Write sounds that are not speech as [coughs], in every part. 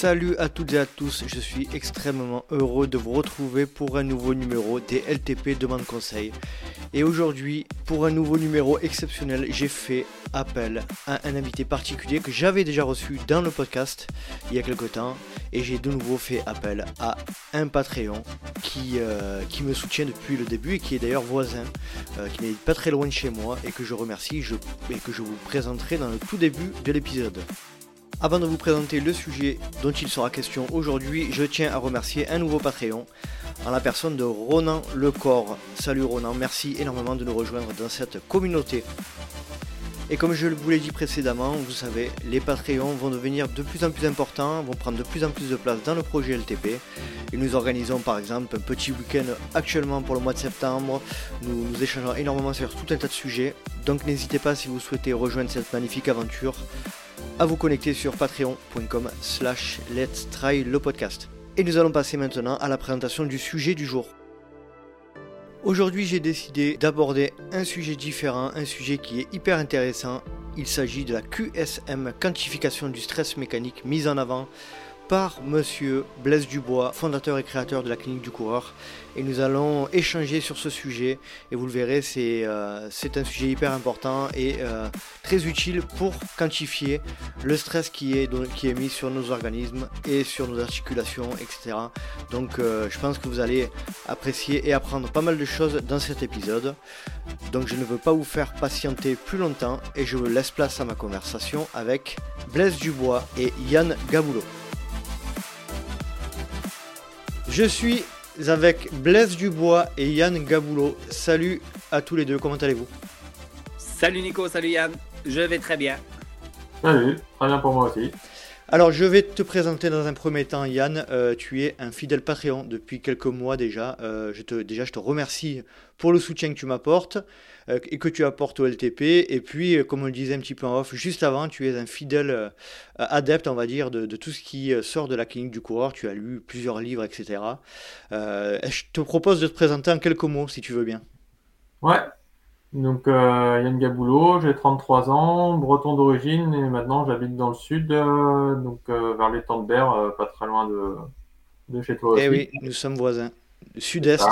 Salut à toutes et à tous, je suis extrêmement heureux de vous retrouver pour un nouveau numéro des LTP Demande Conseil. Et aujourd'hui, pour un nouveau numéro exceptionnel, j'ai fait appel à un invité particulier que j'avais déjà reçu dans le podcast il y a quelque temps. Et j'ai de nouveau fait appel à un Patreon qui, euh, qui me soutient depuis le début et qui est d'ailleurs voisin, euh, qui n'est pas très loin de chez moi et que je remercie et que je vous présenterai dans le tout début de l'épisode. Avant de vous présenter le sujet dont il sera question aujourd'hui, je tiens à remercier un nouveau Patreon en la personne de Ronan Lecor. Salut Ronan, merci énormément de nous rejoindre dans cette communauté. Et comme je vous l'ai dit précédemment, vous savez, les Patreons vont devenir de plus en plus importants, vont prendre de plus en plus de place dans le projet LTP. Et nous organisons par exemple un petit week-end actuellement pour le mois de septembre. Nous, nous échangeons énormément sur tout un tas de sujets. Donc n'hésitez pas si vous souhaitez rejoindre cette magnifique aventure à vous connecter sur patreon.com slash let's try le podcast. Et nous allons passer maintenant à la présentation du sujet du jour. Aujourd'hui j'ai décidé d'aborder un sujet différent, un sujet qui est hyper intéressant. Il s'agit de la QSM, quantification du stress mécanique, mise en avant par monsieur Blaise Dubois, fondateur et créateur de la clinique du coureur. Et nous allons échanger sur ce sujet. Et vous le verrez, c'est euh, un sujet hyper important et euh, très utile pour quantifier le stress qui est, qui est mis sur nos organismes et sur nos articulations, etc. Donc euh, je pense que vous allez apprécier et apprendre pas mal de choses dans cet épisode. Donc je ne veux pas vous faire patienter plus longtemps et je laisse place à ma conversation avec Blaise Dubois et Yann Gaboulot. Je suis avec Blaise Dubois et Yann Gaboulot. Salut à tous les deux, comment allez-vous? Salut Nico, salut Yann, je vais très bien. Salut, très bien pour moi aussi. Alors, je vais te présenter dans un premier temps, Yann. Euh, tu es un fidèle Patreon depuis quelques mois déjà. Euh, je te, déjà, je te remercie pour le soutien que tu m'apportes euh, et que tu apportes au LTP. Et puis, comme on le disait un petit peu en off, juste avant, tu es un fidèle adepte, on va dire, de, de, tout ce qui sort de la clinique du coureur. Tu as lu plusieurs livres, etc. je te propose de te présenter en quelques mots, si tu veux bien. Ouais, donc euh, Yann Gaboulot, j'ai 33 ans, breton d'origine et maintenant j'habite dans le sud, euh, donc euh, vers les de euh, pas très loin de, de chez toi Eh oui, nous sommes voisins. Sud-est,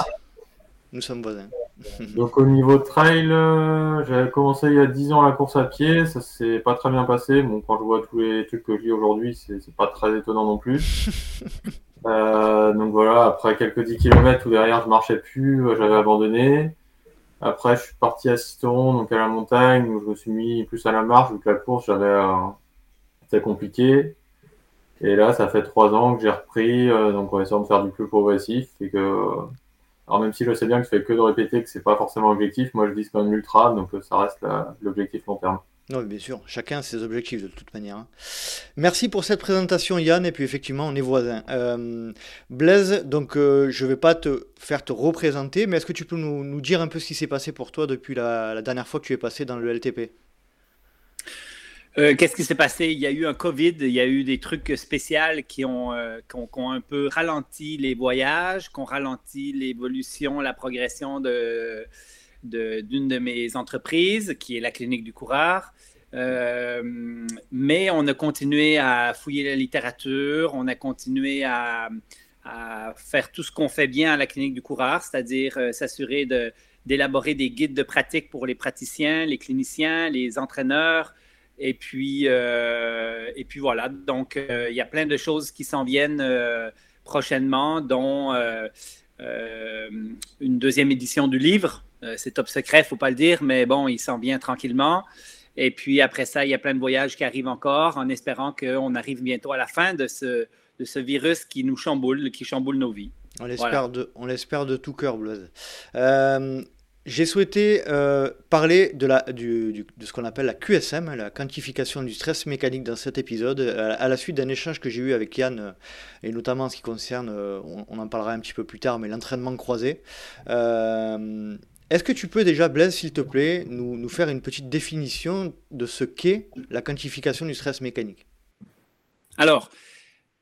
nous sommes voisins. [laughs] donc au niveau trail, j'ai commencé il y a 10 ans la course à pied, ça s'est pas très bien passé. Bon, quand je vois tous les trucs que je lis aujourd'hui, c'est pas très étonnant non plus. [laughs] donc voilà, après quelques 10 km où derrière je marchais plus, j'avais abandonné. Après, je suis parti à Cisteron, donc à la montagne, où je me suis mis plus à la marche, vu que la course, j'avais, euh, c'était compliqué. Et là, ça fait trois ans que j'ai repris, euh, donc on essaie de faire du plus progressif. Et que, alors même si je sais bien que je fais que de répéter, que c'est pas forcément objectif, moi je dis quand même l'ultra, donc ça reste l'objectif long terme. Non, bien sûr, chacun a ses objectifs de toute manière. Hein. Merci pour cette présentation Yann, et puis effectivement on est voisins. Euh, Blaise, donc euh, je ne vais pas te faire te représenter, mais est-ce que tu peux nous, dire un peu ce qui s'est passé pour toi depuis la, dernière fois que tu es passé dans le LTP euh, Qu'est-ce qui s'est passé? Il y a eu un Covid, il y a eu des trucs spéciaux qui ont, ont un peu ralenti les voyages, qui ont ralenti l'évolution, la progression de d'une de, mes entreprises, qui est la clinique du coureur. Euh, mais on a continué à fouiller la littérature, on a continué à, faire tout ce qu'on fait bien à la clinique du coureur, c'est-à-dire euh, s'assurer d'élaborer des guides de pratique pour les praticiens, les cliniciens, les entraîneurs. Et puis, euh, et puis voilà, donc il y a plein de choses qui s'en viennent prochainement, dont une deuxième édition du livre euh, c'est top secret, faut pas le dire, mais bon, il s'en vient tranquillement. Et puis après ça, il y a plein de voyages qui arrivent encore en espérant qu'on arrive bientôt à la fin de ce, de ce virus qui nous chamboule, qui chamboule nos vies. On l'espère de, on l'espère de tout cœur, Blaise. Euh, j'ai souhaité euh, parler de, ce qu'on appelle la QSM, la quantification du stress mécanique dans cet épisode, à, la suite d'un échange que j'ai eu avec Yann, et notamment en ce qui concerne, on, on, en parlera un petit peu plus tard, mais l'entraînement croisé. Est-ce que tu peux déjà, Blaise, s'il te plaît, nous, nous, faire une petite définition de ce qu'est la quantification du stress mécanique? Alors,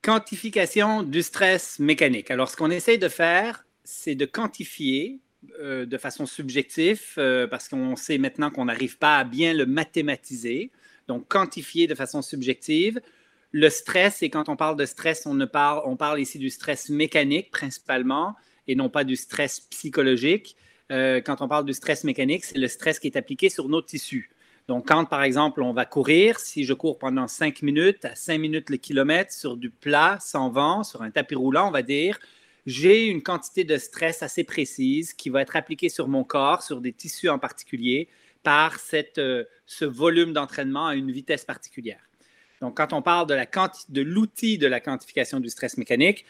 quantification du stress mécanique. Alors, ce qu'on essaye de faire, c'est de quantifier euh, de façon subjective, euh, parce qu'on sait maintenant qu'on n'arrive pas à bien le mathématiser. Donc, quantifier de façon subjective Le stress, et quand on parle de stress, on, ne parle, on parle ici du stress mécanique principalement et non pas du stress psychologique. Euh, quand on parle du stress mécanique, c'est le stress qui est appliqué sur nos tissus. Donc, quand par exemple on va courir, si je cours pendant 5 minutes à 5 minutes le kilomètre sur du plat, sans vent, sur un tapis roulant, on va dire, j'ai une quantité de stress assez précise qui va être appliquée sur mon corps, sur des tissus en particulier, par cette, euh, ce volume d'entraînement à une vitesse particulière. Donc, quand on parle de, l'outil de la quantification du stress mécanique,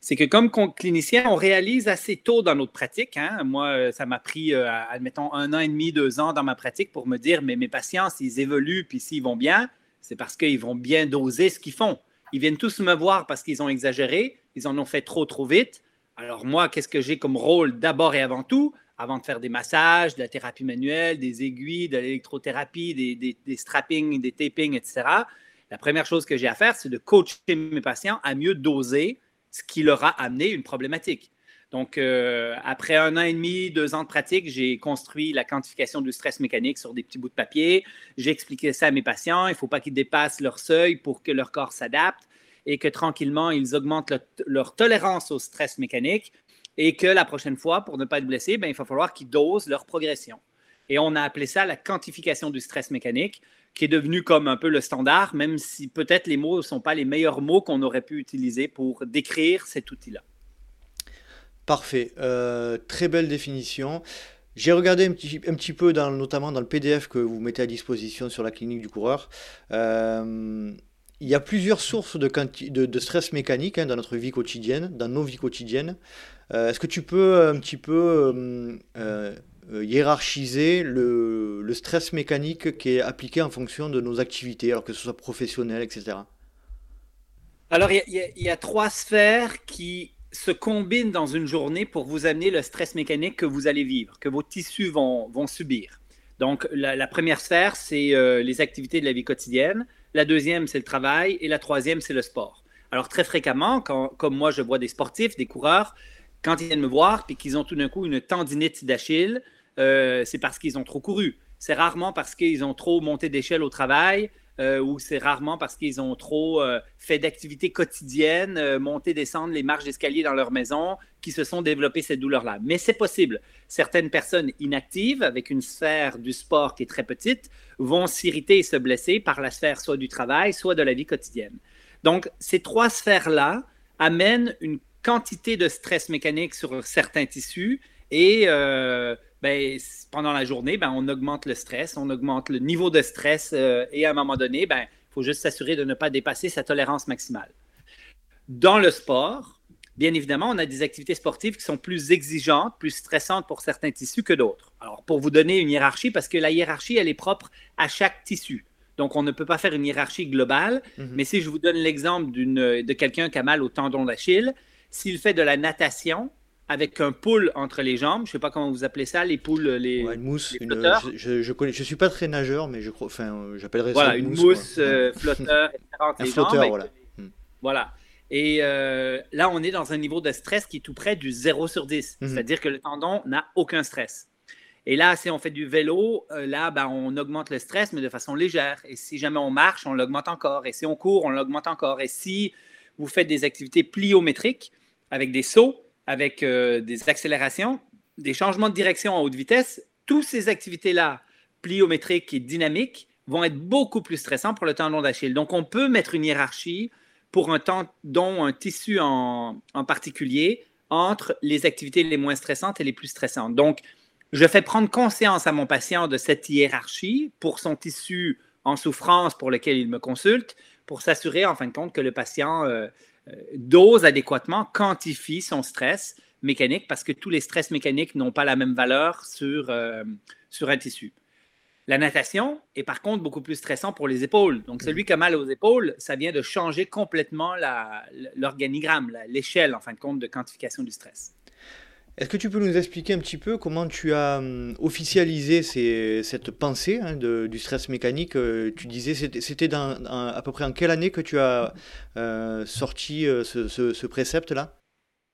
c'est que comme clinicien, on réalise assez tôt dans notre pratique. Hein. Moi, euh, ça m'a pris, euh, admettons, un an et demi, deux ans dans ma pratique pour me dire, mais mes patients, s'ils évoluent puis s'ils vont bien, c'est parce qu'ils vont bien doser ce qu'ils font. Ils viennent tous me voir parce qu'ils ont exagéré, ils en ont fait trop, trop vite. Alors moi, qu'est-ce que j'ai comme rôle d'abord et avant tout, avant de faire des massages, de la thérapie manuelle, des aiguilles, de l'électrothérapie, des, des, strappings, des tapings, etc la première chose que j'ai à faire, c'est de coacher mes patients à mieux doser ce qui leur a amené une problématique. Donc, euh, après un an et demi, deux ans de pratique, j'ai construit la quantification du stress mécanique sur des petits bouts de papier. J'ai expliqué ça à mes patients. Il ne faut pas qu'ils dépassent leur seuil pour que leur corps s'adapte et que tranquillement, ils augmentent leur tolérance au stress mécanique et que la prochaine fois, pour ne pas être blessé, ben, il va falloir qu'ils dosent leur progression. Et on a appelé ça la quantification du stress mécanique qui est devenu comme un peu le standard, même si peut-être les mots ne sont pas les meilleurs mots qu'on aurait pu utiliser pour décrire cet outil-là. Parfait, euh, très belle définition. J'ai regardé un petit, peu, notamment dans le PDF que vous mettez à disposition sur la clinique du coureur. Euh, il y a plusieurs sources de, stress mécanique hein, dans notre vie quotidienne, dans nos vies quotidiennes. Euh, est-ce que tu peux un petit peu euh, hiérarchiser le, stress mécanique qui est appliqué en fonction de nos activités, alors que ce soit professionnel, etc. Alors, il y, a trois sphères qui se combinent dans une journée pour vous amener le stress mécanique que vous allez vivre, que vos tissus vont, subir. Donc, la, première sphère, c'est euh, les activités de la vie quotidienne. La deuxième, c'est le travail. Et la troisième, c'est le sport. Alors, très fréquemment, quand, comme moi, je vois des sportifs, des coureurs, quand ils viennent me voir et qu'ils ont tout d'un coup une tendinite d'Achille, euh, c'est parce qu'ils ont trop couru. C'est rarement parce qu'ils ont trop monté d'échelle au travail euh, ou c'est rarement parce qu'ils ont trop euh, fait d'activités quotidiennes, monter, descendre les marches d'escalier dans leur maison, qui se sont développées ces douleurs-là. Mais c'est possible. Certaines personnes inactives, avec une sphère du sport qui est très petite, vont s'irriter et se blesser par la sphère soit du travail, soit de la vie quotidienne. Donc, ces trois sphères-là amènent une quantité de stress mécanique sur certains tissus et euh, ben, pendant la journée, ben, on augmente le stress, on augmente le niveau de stress euh, et à un moment donné, ben, il faut juste s'assurer de ne pas dépasser sa tolérance maximale. Dans le sport, bien évidemment, on a des activités sportives qui sont plus exigeantes, plus stressantes pour certains tissus que d'autres. Alors, pour vous donner une hiérarchie, parce que la hiérarchie, elle est propre à chaque tissu. Donc, on ne peut pas faire une hiérarchie globale, mhm. mais si je vous donne l'exemple de quelqu'un qui a mal au tendon d'Achille, s'il fait de la natation avec un pool entre les jambes, je ne sais pas comment vous appelez ça, les poules, les, une mousse, je, je, connais, je suis pas très nageur, mais je crois, enfin, euh, j'appellerais ça une une mousse, euh, flotteur, un flotteur, voilà. Hmm. Voilà. Et euh, là, on est dans un niveau de stress qui est tout près du 0 sur 10. Mhm. C'est-à-dire que le tendon n'a aucun stress. Et là, si on fait du vélo, là, ben, on augmente le stress, mais de façon légère. Et si jamais on marche, on l'augmente encore. Et si on court, on l'augmente encore. Et si vous faites des activités pliométriques, avec des sauts, avec euh, des accélérations, des changements de direction à haute vitesse, toutes ces activités-là, pliométriques et dynamiques, vont être beaucoup plus stressants pour le tendon d'Achille. Donc, on peut mettre une hiérarchie pour un tendon, un tissu en, particulier, entre les activités les moins stressantes et les plus stressantes. Donc, je fais prendre conscience à mon patient de cette hiérarchie pour son tissu en souffrance pour lequel il me consulte, pour s'assurer en fin de compte que le patient euh, dose adéquatement, quantifie son stress mécanique parce que tous les stress mécaniques n'ont pas la même valeur sur, euh, sur un tissu. La natation est par contre beaucoup plus stressant pour les épaules. Donc, celui qui a mal aux épaules, ça vient de changer complètement l'organigramme, l'échelle en fin de compte de quantification du stress. Est-ce que tu peux nous expliquer un petit peu comment tu as hum, officialisé cette pensée hein, du stress mécanique euh, Tu disais, c'était à peu près en quelle année que tu as euh, sorti euh, ce, précepte-là?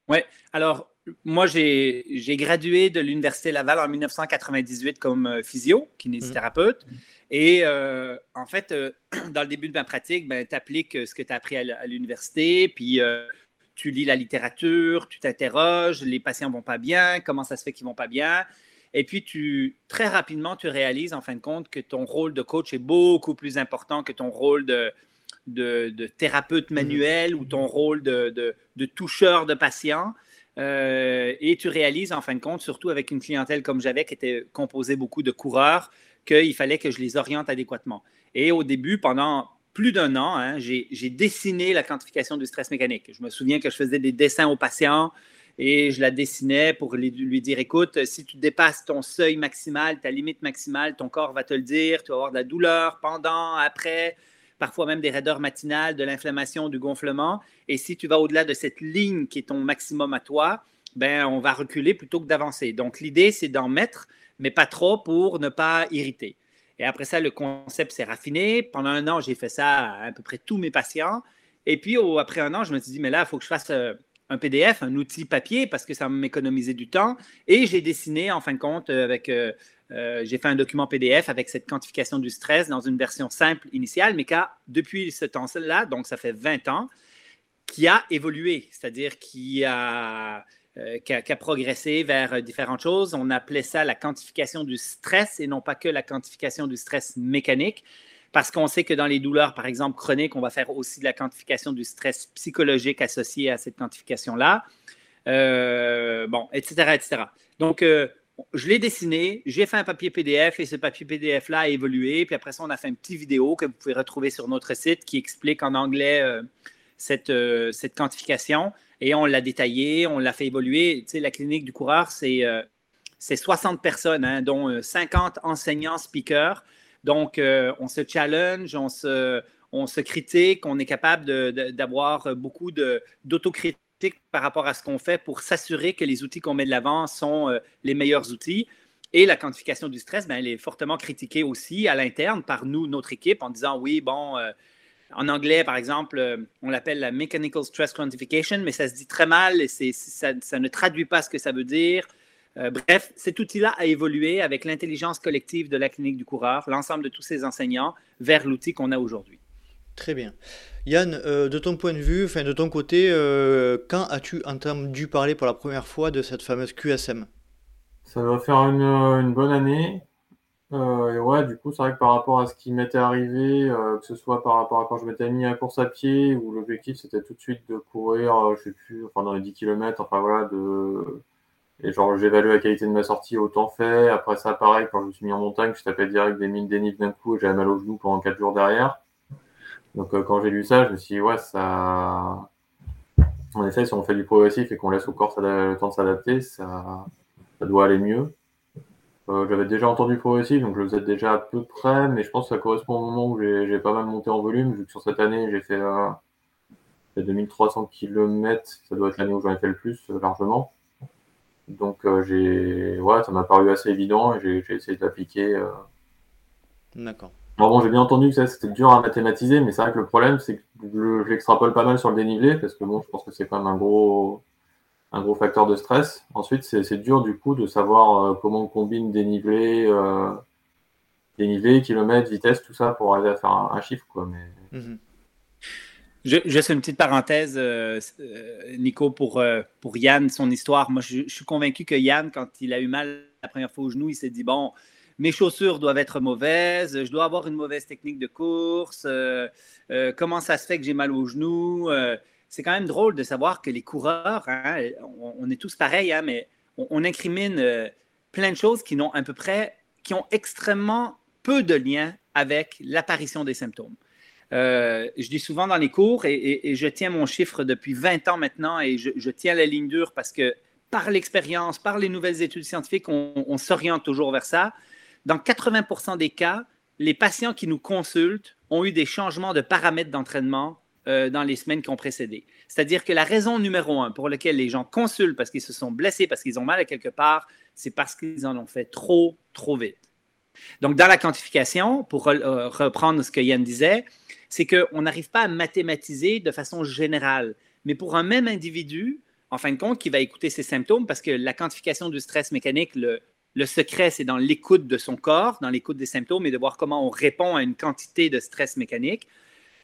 Oui, alors moi, j'ai gradué de l'Université Laval en 1998 comme physio, kinésithérapeute. Mmh. Et euh, en fait, [clears throat] dans le début de ma pratique, ben, tu appliques ce que tu as appris à l'université, puis tu lis la littérature, tu t'interroges, les patients vont pas bien, comment ça se fait qu'ils vont pas bien. Et puis, tu, très rapidement, tu réalises, en fin de compte, que ton rôle de coach est beaucoup plus important que ton rôle de, de, thérapeute manuel ou ton rôle de, de toucheur de patients. Euh, et tu réalises, en fin de compte, surtout avec une clientèle comme j'avais, qui était composée beaucoup de coureurs, qu'il fallait que je les oriente adéquatement. Et au début, pendant plus d'un an, hein, j'ai dessiné la quantification du stress mécanique. Je me souviens que je faisais des dessins aux patients et je la dessinais pour lui dire, écoute, si tu dépasses ton seuil maximal, ta limite maximale, ton corps va te le dire, tu vas avoir de la douleur pendant, après, parfois même des raideurs matinales, de l'inflammation, du gonflement. Et si tu vas au-delà de cette ligne qui est ton maximum à toi, ben, on va reculer plutôt que d'avancer. Donc, l'idée, c'est d'en mettre, mais pas trop pour ne pas irriter. Et après ça, le concept s'est raffiné. Pendant un an, j'ai fait ça à à peu près tous mes patients. Et puis, après un an, je me suis dit, mais là, il faut que je fasse euh, un PDF, un outil papier, parce que ça m'économisait du temps. Et j'ai dessiné, en fin de compte, euh, avec euh, j'ai fait un document PDF avec cette quantification du stress dans une version simple initiale, mais qui a, depuis ce temps-là, donc ça fait 20 ans, qui a évolué, c'est-à-dire qui a, euh, qui, a, progressé vers différentes choses. On appelait ça la quantification du stress et non pas que la quantification du stress mécanique, parce qu'on sait que dans les douleurs, par exemple, chroniques, on va faire aussi de la quantification du stress psychologique associé à cette quantification-là. Euh, bon, etc., etc. Donc, je l'ai dessiné, j'ai fait un papier PDF et ce papier PDF-là a évolué. Puis après ça, on a fait une petite vidéo que vous pouvez retrouver sur notre site qui explique en anglais euh, cette, euh, cette quantification. Et on l'a détaillé, on l'a fait évoluer. Tu sais, la clinique du coureur, c'est 60 euh, personnes, hein, dont 50 enseignants, speakers. Donc, on se challenge, on se, on se critique, on est capable d'avoir beaucoup d'autocritique par rapport à ce qu'on fait pour s'assurer que les outils qu'on met de l'avant sont euh, les meilleurs outils. Et la quantification du stress, ben, elle est fortement critiquée aussi à l'interne par nous, notre équipe, en disant oui, bon, euh, en anglais, par exemple, euh, on l'appelle la Mechanical Stress Quantification, mais ça se dit très mal et ça, ça, ne traduit pas ce que ça veut dire. bref, cet outil-là a évolué avec l'intelligence collective de la clinique du coureur, l'ensemble de tous ces enseignants, vers l'outil qu'on a aujourd'hui. Très bien. Yann, euh, de ton point de vue, enfin de ton côté, euh, quand as-tu entendu parler pour la première fois de cette fameuse QSM Ça doit faire une, bonne année. Euh, et ouais, du coup, c'est vrai que par rapport à ce qui m'était arrivé, que ce soit par rapport à quand je m'étais mis à course à pied, où l'objectif c'était tout de suite de courir, je sais plus, enfin dans les 10 km, enfin voilà, de. Et genre, j'évalue la qualité de ma sortie au temps fait. Après ça, pareil, quand je me suis mis en montagne, je tapais direct des 1000 dénives d'un coup et j'avais mal au genou pendant 4 jours derrière. Donc euh, quand j'ai lu ça, je me suis dit, ouais, ça. En effet, si on fait du progressif et qu'on laisse au corps le temps de s'adapter, ça... ça doit aller mieux. Euh, j'avais déjà entendu progressif, donc je le faisais déjà à peu près, mais je pense que ça correspond au moment où j'ai pas mal monté en volume, vu que sur cette année, j'ai fait, 2300 km, ça doit être l'année où j'en ai fait le plus, euh, largement. Donc j'ai, ouais, ça m'a paru assez évident et j'ai essayé d'appliquer. D'accord bon, j'ai bien entendu que c'était dur à mathématiser, mais c'est vrai que le problème, c'est que je, l'extrapole pas mal sur le dénivelé, parce que bon, je pense que c'est quand même un gros, un gros facteur de stress. Ensuite, c'est dur du coup de savoir euh, comment on combine dénivelé, euh, dénivelé, kilomètres, vitesse, tout ça pour arriver à faire un, chiffre. Quoi, mais... Mhm. Je, fais une petite parenthèse, euh, Nico, pour, pour Yann, son histoire. Moi, je, suis convaincu que Yann, quand il a eu mal la première fois au genou, il s'est dit, bon, mes chaussures doivent être mauvaises, je dois avoir une mauvaise technique de course, comment ça se fait que j'ai mal aux genoux. Euh, c'est quand même drôle de savoir que les coureurs, hein, on, est tous pareils, hein, mais on, incrimine plein de choses qui n'ont à peu près, qui ont extrêmement peu de lien avec l'apparition des symptômes. je dis souvent dans les cours, et, je tiens mon chiffre depuis 20 ans maintenant, et je, tiens la ligne dure parce que par l'expérience, par les nouvelles études scientifiques, on s'oriente toujours vers ça dans 80% des cas, les patients qui nous consultent ont eu des changements de paramètres d'entraînement euh, dans les semaines qui ont précédé. C'est-à-dire que la raison numéro un pour laquelle les gens consultent parce qu'ils se sont blessés, parce qu'ils ont mal à quelque part, c'est parce qu'ils en ont fait trop, trop vite. Donc, dans la quantification, pour euh, reprendre ce que Yann disait, c'est qu'on n'arrive pas à mathématiser de façon générale. Mais pour un même individu, en fin de compte, qui va écouter ses symptômes parce que la quantification du stress mécanique, le, le secret, c'est dans l'écoute de son corps, dans l'écoute des symptômes et de voir comment on répond à une quantité de stress mécanique.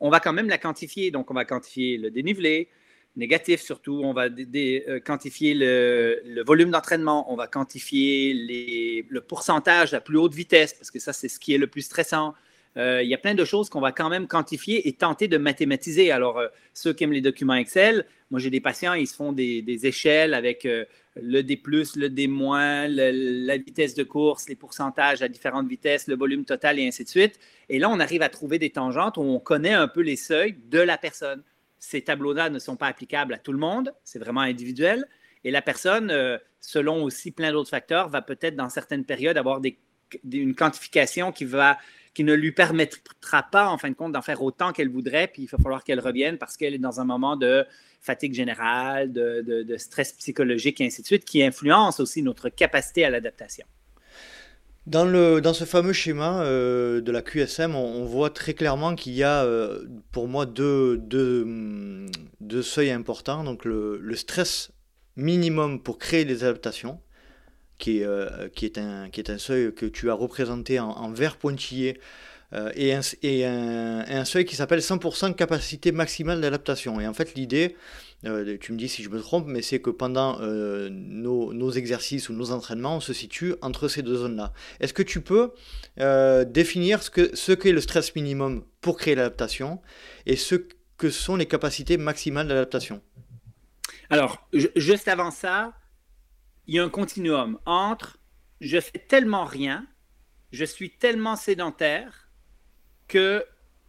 On va quand même la quantifier. Donc, on va quantifier le dénivelé, négatif surtout. On va euh, quantifier le, volume d'entraînement. On va quantifier le pourcentage à plus haute vitesse parce que ça, c'est ce qui est le plus stressant. Euh, il y a plein de choses qu'on va quand même quantifier et tenter de mathématiser. Alors, euh, ceux qui aiment les documents Excel, moi j'ai des patients, ils se font des, échelles avec le D, le D-, la vitesse de course, les pourcentages à différentes vitesses, le volume total et ainsi de suite. Et là, on arrive à trouver des tangentes où on connaît un peu les seuils de la personne. Ces tableaux-là ne sont pas applicables à tout le monde, c'est vraiment individuel. Et la personne, selon aussi plein d'autres facteurs, va peut-être dans certaines périodes avoir une quantification qui va qui ne lui permettra pas, en fin de compte, d'en faire autant qu'elle voudrait, puis il va falloir qu'elle revienne parce qu'elle est dans un moment de fatigue générale, de, stress psychologique et ainsi de suite, qui influence aussi notre capacité à l'adaptation. Dans, le, dans ce fameux schéma euh, de la QSM, on, voit très clairement qu'il y a euh, pour moi deux, deux, seuils importants. Donc le, stress minimum pour créer des adaptations, qui est, euh, qui, est un, qui est un seuil que tu as représenté en, vert pointillé, euh, et, un, et un, seuil qui s'appelle 100% capacité maximale d'adaptation. Et en fait, l'idée, euh, tu me dis si je me trompe, mais c'est que pendant nos, exercices ou nos entraînements, on se situe entre ces deux zones-là. Est-ce que tu peux définir ce qu'est ce qu'est le stress minimum pour créer l'adaptation et ce que sont les capacités maximales d'adaptation? Alors, juste avant ça, il y a un continuum entre je fais tellement rien, je suis tellement sédentaire que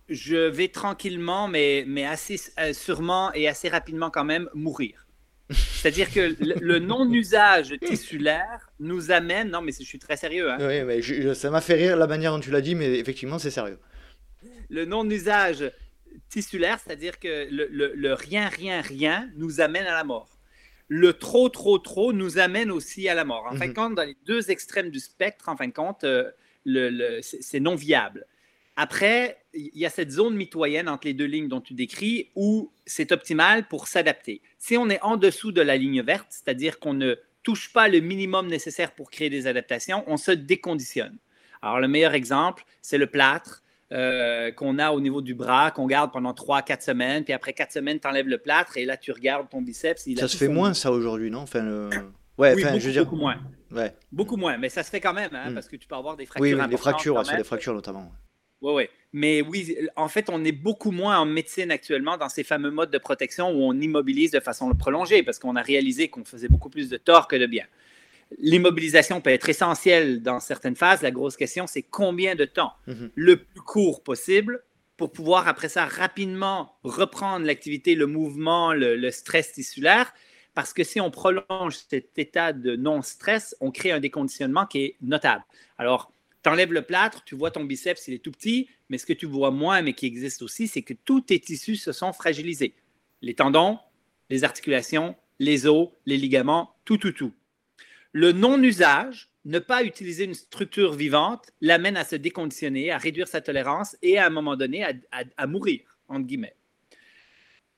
je vais tranquillement, mais, mais assez euh, sûrement et assez rapidement quand même mourir. [laughs] C'est-à-dire que le, non-usage tissulaire nous amène. Non, mais je suis très sérieux. Hein. Oui, mais ça m'a fait rire la manière dont tu l'as dit, mais effectivement, c'est sérieux. Le non-usage tissulaire, c'est-à-dire que le, le rien, rien, rien nous amène à la mort le trop, trop, trop nous amène aussi à la mort. En fin de mhm. compte, dans les deux extrêmes du spectre, en fin de compte, euh, c'est non viable. Après, il y a cette zone mitoyenne entre les deux lignes dont tu décris où c'est optimal pour s'adapter. Si on est en dessous de la ligne verte, c'est-à-dire qu'on ne touche pas le minimum nécessaire pour créer des adaptations, on se déconditionne. Alors, le meilleur exemple, c'est le plâtre. Euh, qu'on a au niveau du bras, qu'on garde pendant 3-4 semaines, puis après 4 semaines, tu enlèves le plâtre et là, tu regardes ton biceps. ça se fait moins, ça, aujourd'hui, non? Enfin, ouais, oui, beaucoup, je veux dire... beaucoup moins. Ouais. Beaucoup moins, mais ça se fait quand même, hein, hmm. parce que tu peux avoir des fractures. Oui, oui des fractures, c'est des fractures notamment. Oui, oui. Mais oui, en fait, on est beaucoup moins en médecine actuellement dans ces fameux modes de protection où on immobilise de façon prolongée, parce qu'on a réalisé qu'on faisait beaucoup plus de tort que de bien. L'immobilisation peut être essentielle dans certaines phases. La grosse question, c'est combien de temps mhm. Le plus court possible pour pouvoir, après ça, rapidement reprendre l'activité, le mouvement, le, stress tissulaire. Parce que si on prolonge cet état de non-stress, on crée un déconditionnement qui est notable. Alors, tu enlèves le plâtre, tu vois ton biceps, il est tout petit, mais ce que tu vois moins, mais qui existe aussi, c'est que tous tes tissus se sont fragilisés. Les tendons, les articulations, les os, les ligaments, tout, tout, tout. Le non-usage, ne pas utiliser une structure vivante, l'amène à se déconditionner, à réduire sa tolérance et à un moment donné à, mourir, entre guillemets.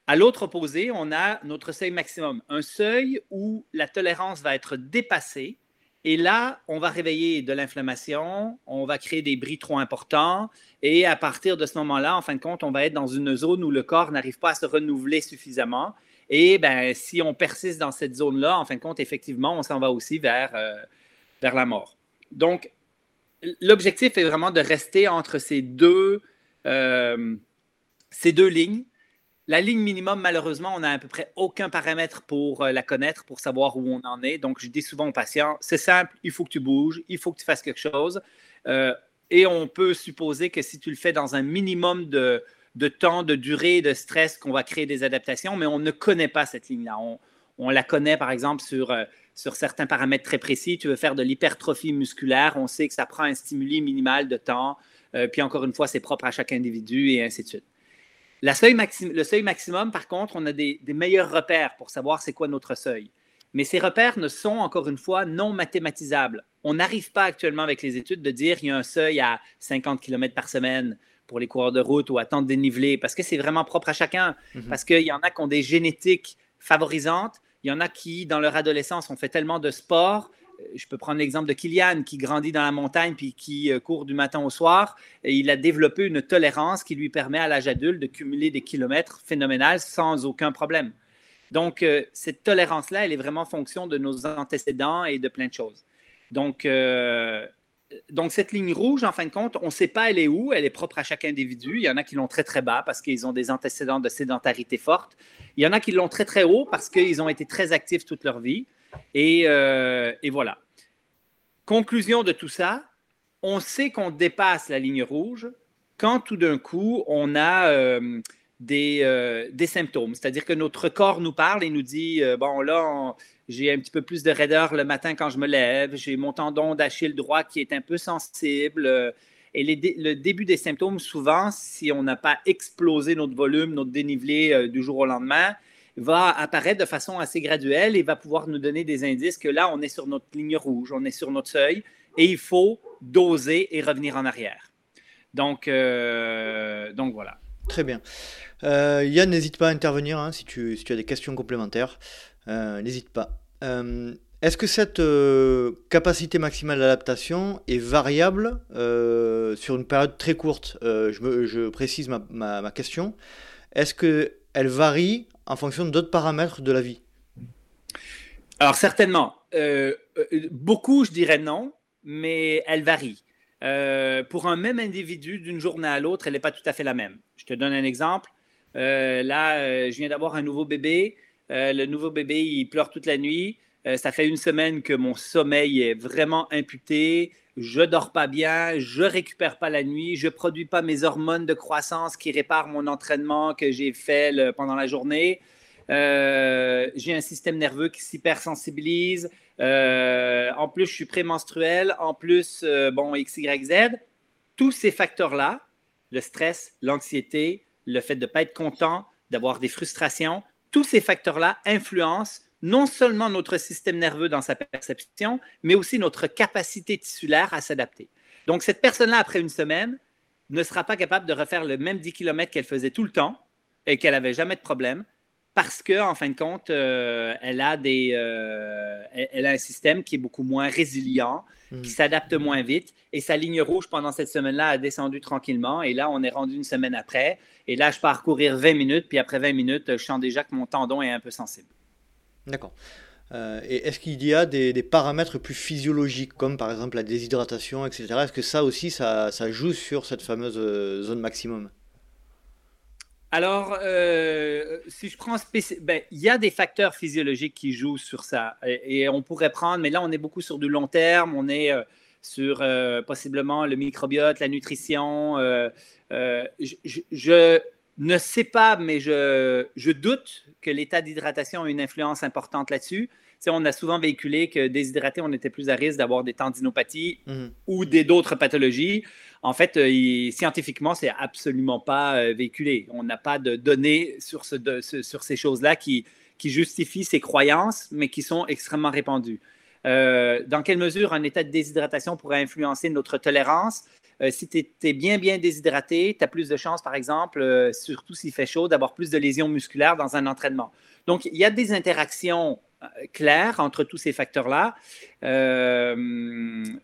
À l'autre opposé, on a notre seuil maximum, un seuil où la tolérance va être dépassée. Et là, on va réveiller de l'inflammation, on va créer des bris trop importants. Et à partir de ce moment-là, en fin de compte, on va être dans une zone où le corps n'arrive pas à se renouveler suffisamment. Et ben, si on persiste dans cette zone-là, en fin de compte, effectivement, on s'en va aussi vers, euh, vers la mort. Donc, l'objectif est vraiment de rester entre ces deux, euh, ces deux lignes. La ligne minimum, malheureusement, on n'a à peu près aucun paramètre pour euh, la connaître, pour savoir où on en est. Donc, je dis souvent aux patients, c'est simple, il faut que tu bouges, il faut que tu fasses quelque chose. et on peut supposer que si tu le fais dans un minimum de, de temps, de durée, de stress qu'on va créer des adaptations, mais on ne connaît pas cette ligne-là. On, la connaît, par exemple, sur, euh, sur certains paramètres très précis. Tu veux faire de l'hypertrophie musculaire, on sait que ça prend un stimuli minimal de temps. Euh, puis encore une fois, c'est propre à chaque individu et ainsi de suite. le seuil maximum, par contre, on a des, des meilleurs repères pour savoir c'est quoi notre seuil. Mais ces repères ne sont, encore une fois, non mathématisables. On n'arrive pas actuellement avec les études de dire qu'il y a un seuil à 50 km par semaine, pour les coureurs de route ou à temps dénivelé, parce que c'est vraiment propre à chacun. Mhm. Parce qu'il y en a qui ont des génétiques favorisantes, il y en a qui, dans leur adolescence, ont fait tellement de sport. Je peux prendre l'exemple de Kylian qui grandit dans la montagne puis qui court du matin au soir. Et il a développé une tolérance qui lui permet à l'âge adulte de cumuler des kilomètres phénoménales sans aucun problème. Donc, cette tolérance-là, elle est vraiment fonction de nos antécédents et de plein de choses. Donc, donc, cette ligne rouge, en fin de compte, on ne sait pas elle est où, elle est propre à chaque individu. Il y en a qui l'ont très, très bas parce qu'ils ont des antécédents de sédentarité forte. Il y en a qui l'ont très, très haut parce qu'ils ont été très actifs toute leur vie. Et, euh, voilà. Conclusion de tout ça, on sait qu'on dépasse la ligne rouge quand tout d'un coup, on a euh, des, euh, des, symptômes. C'est-à-dire que notre corps nous parle et nous dit, bon, là, j'ai un petit peu plus de raideur le matin quand je me lève. J'ai mon tendon d'Achille droit qui est un peu sensible. Euh, et le début des symptômes, souvent, si on n'a pas explosé notre volume, notre dénivelé euh, du jour au lendemain, va apparaître de façon assez graduelle et va pouvoir nous donner des indices que là, on est sur notre ligne rouge, on est sur notre seuil et il faut doser et revenir en arrière. Donc, euh, donc voilà. Très bien. Yann, n'hésite pas à intervenir hein, si, tu, as des questions complémentaires. Euh, n'hésite pas. Euh, est-ce que cette euh, capacité maximale d'adaptation est variable sur une période très courte? Je, précise ma, question. Est-ce qu'elle varie en fonction d'autres paramètres de la vie? Alors certainement. beaucoup, je dirais non, mais elle varie. Pour un même individu, d'une journée à l'autre, elle n'est pas tout à fait la même. Je te donne un exemple. là, je viens d'avoir un nouveau bébé. Euh, le nouveau bébé, il pleure toute la nuit. Euh, ça fait une semaine que mon sommeil est vraiment imputé. Je dors pas bien, je récupère pas la nuit, je produis pas mes hormones de croissance qui réparent mon entraînement que j'ai fait pendant la journée. Euh, j'ai un système nerveux qui s'hypersensibilise. en plus, je suis prémenstruel. En plus, bon, X, Y, Z. Tous ces facteurs-là, le stress, l'anxiété, le fait de ne pas être content, d'avoir des frustrations, tous ces facteurs-là influencent non seulement notre système nerveux dans sa perception, mais aussi notre capacité tissulaire à s'adapter. Donc, cette personne-là, après une semaine, ne sera pas capable de refaire le même 10 km qu'elle faisait tout le temps et qu'elle n'avait jamais de problème parce qu'en en fin de compte, euh, elle, a des, euh, elle a un système qui est beaucoup moins résilient, qui hmm. s'adapte moins vite. Et sa ligne rouge pendant cette semaine-là a descendu tranquillement. Et là, on est rendu une semaine après. Et là, je pars courir 20 minutes. Puis après 20 minutes, je sens déjà que mon tendon est un peu sensible. D'accord. Euh, et est-ce qu'il y a des, paramètres plus physiologiques, comme par exemple la déshydratation, etc. Est-ce que ça aussi, ça, ça joue sur cette fameuse zone maximum? Alors, euh, si je prends ben, il y a des facteurs physiologiques qui jouent sur ça. Et, on pourrait prendre, mais là, on est beaucoup sur du long terme. On est sur possiblement le microbiote, la nutrition. je, ne sais pas, mais je, doute que l'état d'hydratation a une influence importante là-dessus. on a souvent véhiculé que déshydraté, on était plus à risque d'avoir des tendinopathies mmh. ou d'autres pathologies. En fait, euh, scientifiquement, c'est absolument pas euh, véhiculé. On n'a pas de données sur, ces choses-là qui, justifient ces croyances, mais qui sont extrêmement répandues. Euh, dans quelle mesure un état de déshydratation pourrait influencer notre tolérance? si tu es, bien, bien déshydraté, tu as plus de chances, par exemple, surtout s'il fait chaud, d'avoir plus de lésions musculaires dans un entraînement. Donc, il y a des interactions claires entre tous ces facteurs-là. Euh,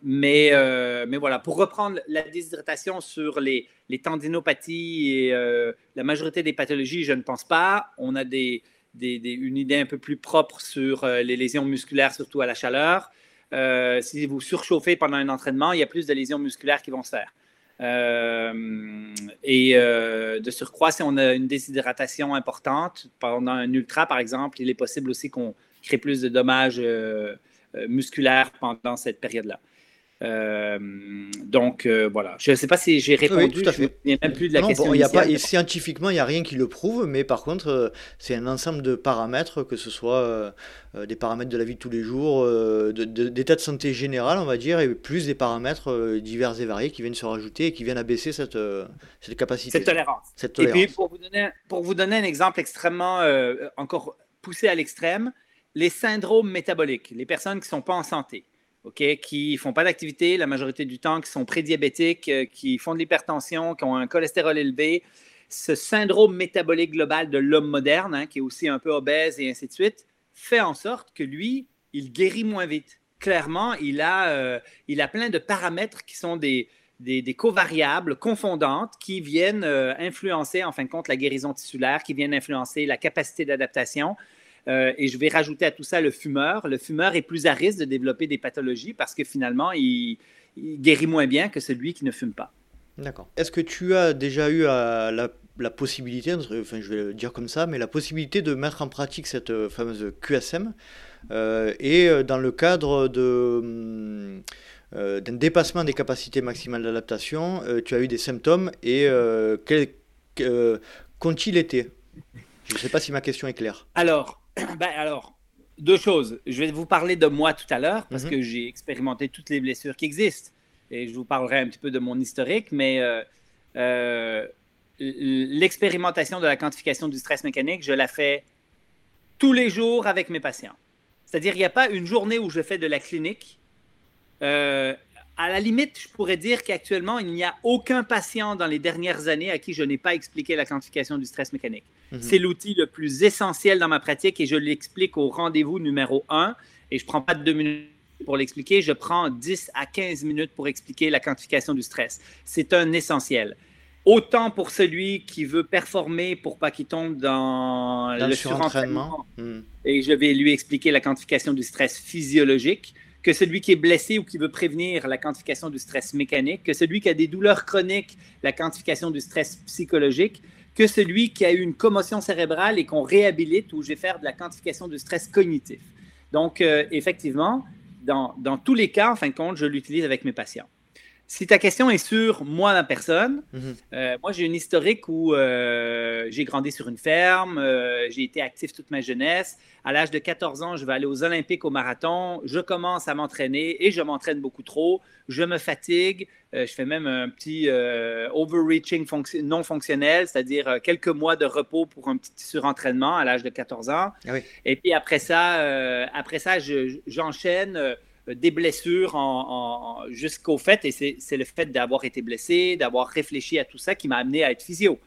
mais, euh, mais voilà, pour reprendre la déshydratation sur les, les tendinopathies et euh, la majorité des pathologies, je ne pense pas. On a des, des, une idée un peu plus propre sur les lésions musculaires, surtout à la chaleur. si vous surchauffez pendant un entraînement, il y a plus de lésions musculaires qui vont se faire. et de surcroît, si on a une déshydratation importante pendant un ultra, par exemple, il est possible aussi qu'on crée plus de dommages euh, musculaire pendant cette période-là. Euh, donc euh, voilà, je ne sais pas si j'ai répondu. tout à fait. Il n'y a même plus de la question. y a pas, scientifiquement, il n'y a rien qui le prouve, mais par contre, c'est un ensemble de paramètres, que ce soit des paramètres de la vie de tous les jours, d'état de, de, santé général, on va dire, et plus des paramètres divers et variés qui viennent se rajouter et qui viennent abaisser cette, cette capacité. Cette tolérance. Cette tolérance. Et puis, pour vous donner, pour vous donner un exemple extrêmement encore poussé à l'extrême, les syndromes métaboliques, les personnes qui ne sont pas en santé, qui ne font pas d'activité la majorité du temps, qui sont prédiabétiques, euh, qui font de l'hypertension, qui ont un cholestérol élevé, ce syndrome métabolique global de l'homme moderne, hein, qui est aussi un peu obèse et ainsi de suite, fait en sorte que lui, il guérit moins vite. Clairement, il a, euh, il a plein de paramètres qui sont des, des, covariables confondantes qui viennent euh, influencer, en fin de compte, la guérison tissulaire, qui viennent influencer la capacité d'adaptation. Euh, et je vais rajouter à tout ça le fumeur. Le fumeur est plus à risque de développer des pathologies parce que finalement, il, guérit moins bien que celui qui ne fume pas. D'accord. Est-ce que tu as déjà eu euh, la, possibilité, enfin je vais le dire comme ça, mais la possibilité de mettre en pratique cette fameuse QSM et dans le cadre de euh, d'un dépassement des capacités maximales d'adaptation, euh, tu as eu des symptômes et euh, qu'ont-ils été? Je ne sais pas si ma question est claire. Alors, [coughs] ben alors, deux choses. Je vais vous parler de moi tout à l'heure parce mhm. que j'ai expérimenté toutes les blessures qui existent et je vous parlerai un petit peu de mon historique, mais l'expérimentation de la quantification du stress mécanique, je la fais tous les jours avec mes patients. C'est-à-dire, il n'y a pas une journée où je fais de la clinique euh, à la limite, je pourrais dire qu'actuellement, il n'y a aucun patient dans les dernières années à qui je n'ai pas expliqué la quantification du stress mécanique. Mhm. C'est l'outil le plus essentiel dans ma pratique et je l'explique au rendez-vous numéro 1 et je ne prends pas deux minutes pour l'expliquer, je prends 10 à 15 minutes pour expliquer la quantification du stress. C'est un essentiel. Autant pour celui qui veut performer pour pas qu'il tombe dans, le surentraînement. Hmm. Et je vais lui expliquer la quantification du stress physiologique que celui qui est blessé ou qui veut prévenir la quantification du stress mécanique, que celui qui a des douleurs chroniques, la quantification du stress psychologique, que celui qui a eu une commotion cérébrale et qu'on réhabilite ou je vais faire de la quantification du stress cognitif. Donc, euh, effectivement, dans, dans, tous les cas, en fin de compte, je l'utilise avec mes patients. Si ta question est sur moi, ma personne, mhm. euh, moi, j'ai une historique où euh, j'ai grandi sur une ferme, euh, j'ai été actif toute ma jeunesse. À l'âge de 14 ans, je vais aller aux Olympiques au marathon. Je commence à m'entraîner et je m'entraîne beaucoup trop. Je me fatigue. je fais même un petit overreaching non fonctionnel, c'est-à-dire quelques mois de repos pour un petit surentraînement à l'âge de 14 ans. Ah et puis après ça, après ça j'enchaîne. Des blessures jusqu'au fait, et c'est le fait d'avoir été blessé, d'avoir réfléchi à tout ça qui m'a amené à être physio.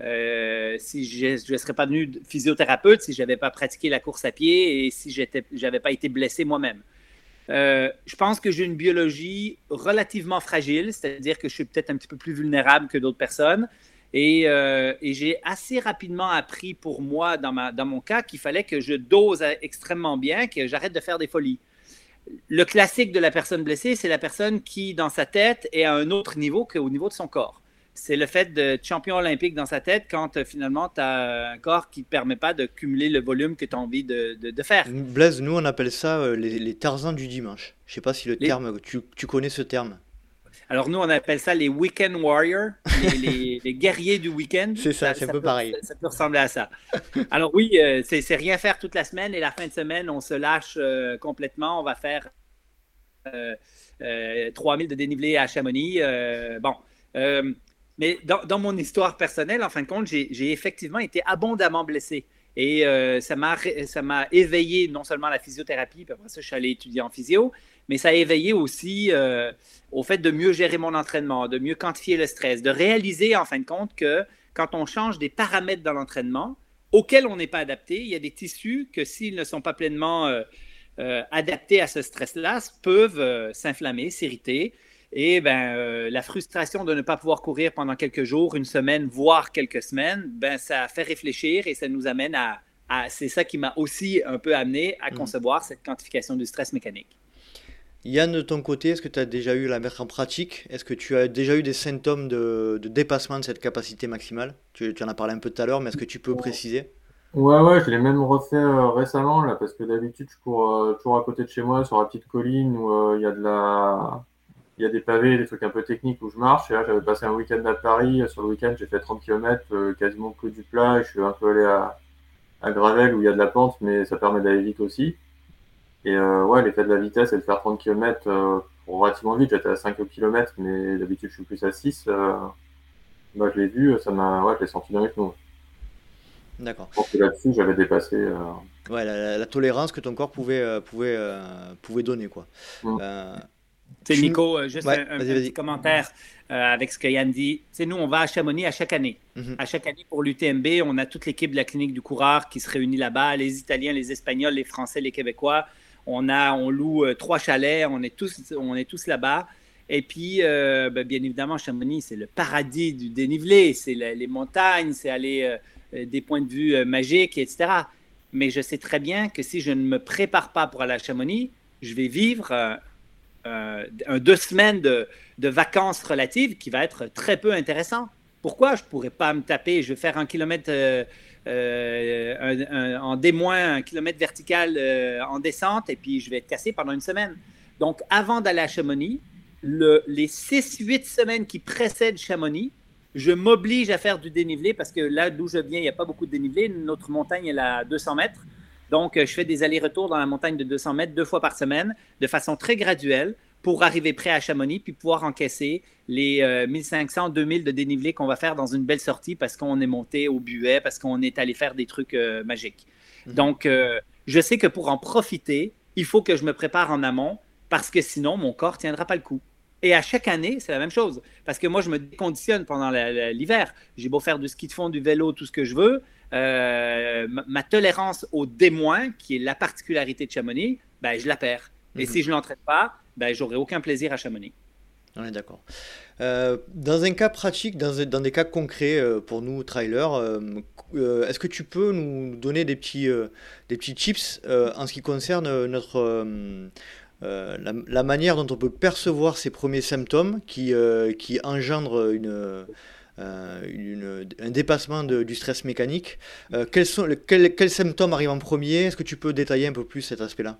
Euh, si je ne serais pas devenu physiothérapeute si je n'avais pas pratiqué la course à pied et si je n'avais pas été blessé moi-même. Euh, je pense que j'ai une biologie relativement fragile, c'est-à-dire que je suis peut-être un petit peu plus vulnérable que d'autres personnes. Et, j'ai assez rapidement appris pour moi, dans mon cas, qu'il fallait que je dose extrêmement bien, que j'arrête de faire des folies le classique de la personne blessée, c'est la personne qui, dans sa tête, est à un autre niveau qu'au niveau de son corps. C'est le fait de champion olympique dans sa tête quand euh, finalement tu as un corps qui ne permet pas de cumuler le volume que tu as envie de, faire. Blaise, nous on appelle ça euh, les, les, Tarzans du dimanche. Je ne sais pas si le terme, tu connais ce terme. Alors, nous, on appelle ça les Weekend Warriors, les, [laughs] guerriers du week-end. C'est ça, c'est un peu pareil. Ça, peut ressembler à ça. Alors, oui, euh, c'est rien faire toute la semaine et la fin de semaine, on se lâche euh, complètement. On va faire euh, 3000 de dénivelé à Chamonix. Euh, bon. mais dans, dans, mon histoire personnelle, en fin de compte, j'ai effectivement été abondamment blessé. Et ça m'a éveillé non seulement à la physiothérapie, puis après ça, je suis allé étudier en physio, mais ça a éveillé aussi euh, au fait de mieux gérer mon entraînement, de mieux quantifier le stress, de réaliser en fin de compte que quand on change des paramètres dans l'entraînement auxquels on n'est pas adapté, il y a des tissus que s'ils ne sont pas pleinement euh, euh, adaptés à ce stress-là, peuvent s'inflammer, s'irriter. Et ben, la frustration de ne pas pouvoir courir pendant quelques jours, une semaine, voire quelques semaines, ben, ça fait réfléchir et ça nous amène à, c'est ça qui m'a aussi un peu amené à mmh. concevoir cette quantification du stress mécanique. Yann, de ton côté, est-ce que tu as déjà eu la mettre en pratique? Est-ce que tu as déjà eu des symptômes de, dépassement de cette capacité maximale? Tu, en as parlé un peu tout à l'heure, mais est-ce que tu peux préciser? Ouais, ouais, je l'ai même refait euh, récemment, là, parce que d'habitude, je cours euh, toujours à côté de chez moi, sur la petite colline où euh, il y a de la... Des pavés, des trucs un peu techniques où je marche. Et là, j'avais passé un week-end à Paris. Sur le week-end, j'ai fait 30 km, quasiment que du plat. Et je suis un peu allé à, à Gravel où il y a de la pente, mais ça permet d'aller vite aussi. Et euh, ouais, l'effet de la vitesse et de faire 30 km euh, relativement vite, j'étais à 5 km, mais d'habitude je suis plus à 6. Euh, bah, je l'ai vu, ça m'a, ouais, je l'ai senti dans les genoux. D'accord. Je pense que là-dessus, j'avais dépassé. Ouais, la, tolérance que ton corps pouvait, pouvait, pouvait donner, quoi. Mm. C'est Nico, juste un, petit commentaire euh, avec ce que Yann dit. C'est nous, on va à Chamonix à chaque année. Mhm. À chaque année pour l'UTMB, on a toute l'équipe de la clinique du coureur qui se réunit là-bas, les Italiens, les Espagnols, les Français, les Québécois. On a, on loue euh, trois chalets, on est tous, on est tous là-bas. Et puis, ben, bien évidemment, Chamonix, c'est le paradis du dénivelé, c'est les montagnes, c'est aller des points de vue magiques, etc. Mais je sais très bien que si je ne me prépare pas pour aller à Chamonix, je vais vivre euh, deux semaines de, vacances relatives qui va être très peu intéressant. Pourquoi? Je ne pourrais pas me taper, je vais faire un kilomètre euh, euh, en D-, un kilomètre vertical en descente, et puis je vais être cassé pendant une semaine. Donc, avant d'aller à Chamonix, le, les 6-8 semaines qui précèdent Chamonix, je m'oblige à faire du dénivelé parce que là d'où je viens, il n'y a pas beaucoup de dénivelé. Notre montagne est à 200 mètres. Donc, euh, je fais des allers-retours dans la montagne de 200 mètres deux fois par semaine de façon très graduelle pour arriver prêt à Chamonix puis pouvoir encaisser les 1500, euh, 2000 de dénivelé qu'on va faire dans une belle sortie parce qu'on est monté au buet, parce qu'on est allé faire des trucs euh, magiques. Mhm. Donc, je sais que pour en profiter, il faut que je me prépare en amont parce que sinon, mon corps ne tiendra pas le coup. Et à chaque année, c'est la même chose. Parce que moi, je me déconditionne pendant l'hiver. J'ai beau faire du ski de fond, du vélo, tout ce que je veux. Euh, ma, tolérance au démoin, qui est la particularité de Chamonix, ben, je la perds. Et mhm. si je ne l'entraîne pas, ben, j'aurai aucun plaisir à Chamonix. On est d'accord. Euh, dans un cas pratique, dans, dans des cas concrets euh, pour nous, trailers, est-ce que tu peux nous donner des petits, des petits tips en ce qui concerne notre, la, manière dont on peut percevoir ces premiers symptômes qui, qui engendrent une, euh, un dépassement du stress mécanique. Euh, quels, sont, quels, symptômes arrivent en premier? Est-ce que tu peux détailler un peu plus cet aspect-là?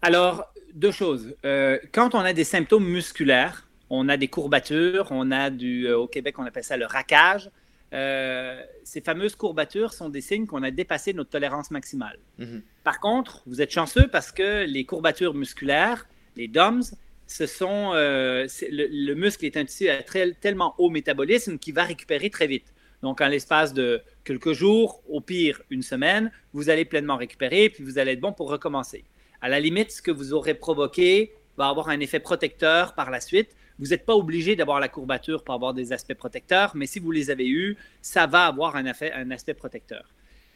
Alors, deux choses. Euh, quand on a des symptômes musculaires, on a des courbatures, on a du, au Québec, on appelle ça le raquage. ces fameuses courbatures sont des signes qu'on a dépassé notre tolérance maximale. Mhm. Par contre, vous êtes chanceux parce que les courbatures musculaires, les DOMS, ce sont, euh, le, muscle est un tissu à tellement haut métabolisme qu'il va récupérer très vite. Donc, en l'espace de quelques jours, au pire une semaine, vous allez pleinement récupérer, puis vous allez être bon pour recommencer. À la limite, ce que vous aurez provoqué va avoir un effet protecteur par la suite. Vous n'êtes pas obligé d'avoir la courbature pour avoir des aspects protecteurs, mais si vous les avez eus, ça va avoir un, un aspect protecteur.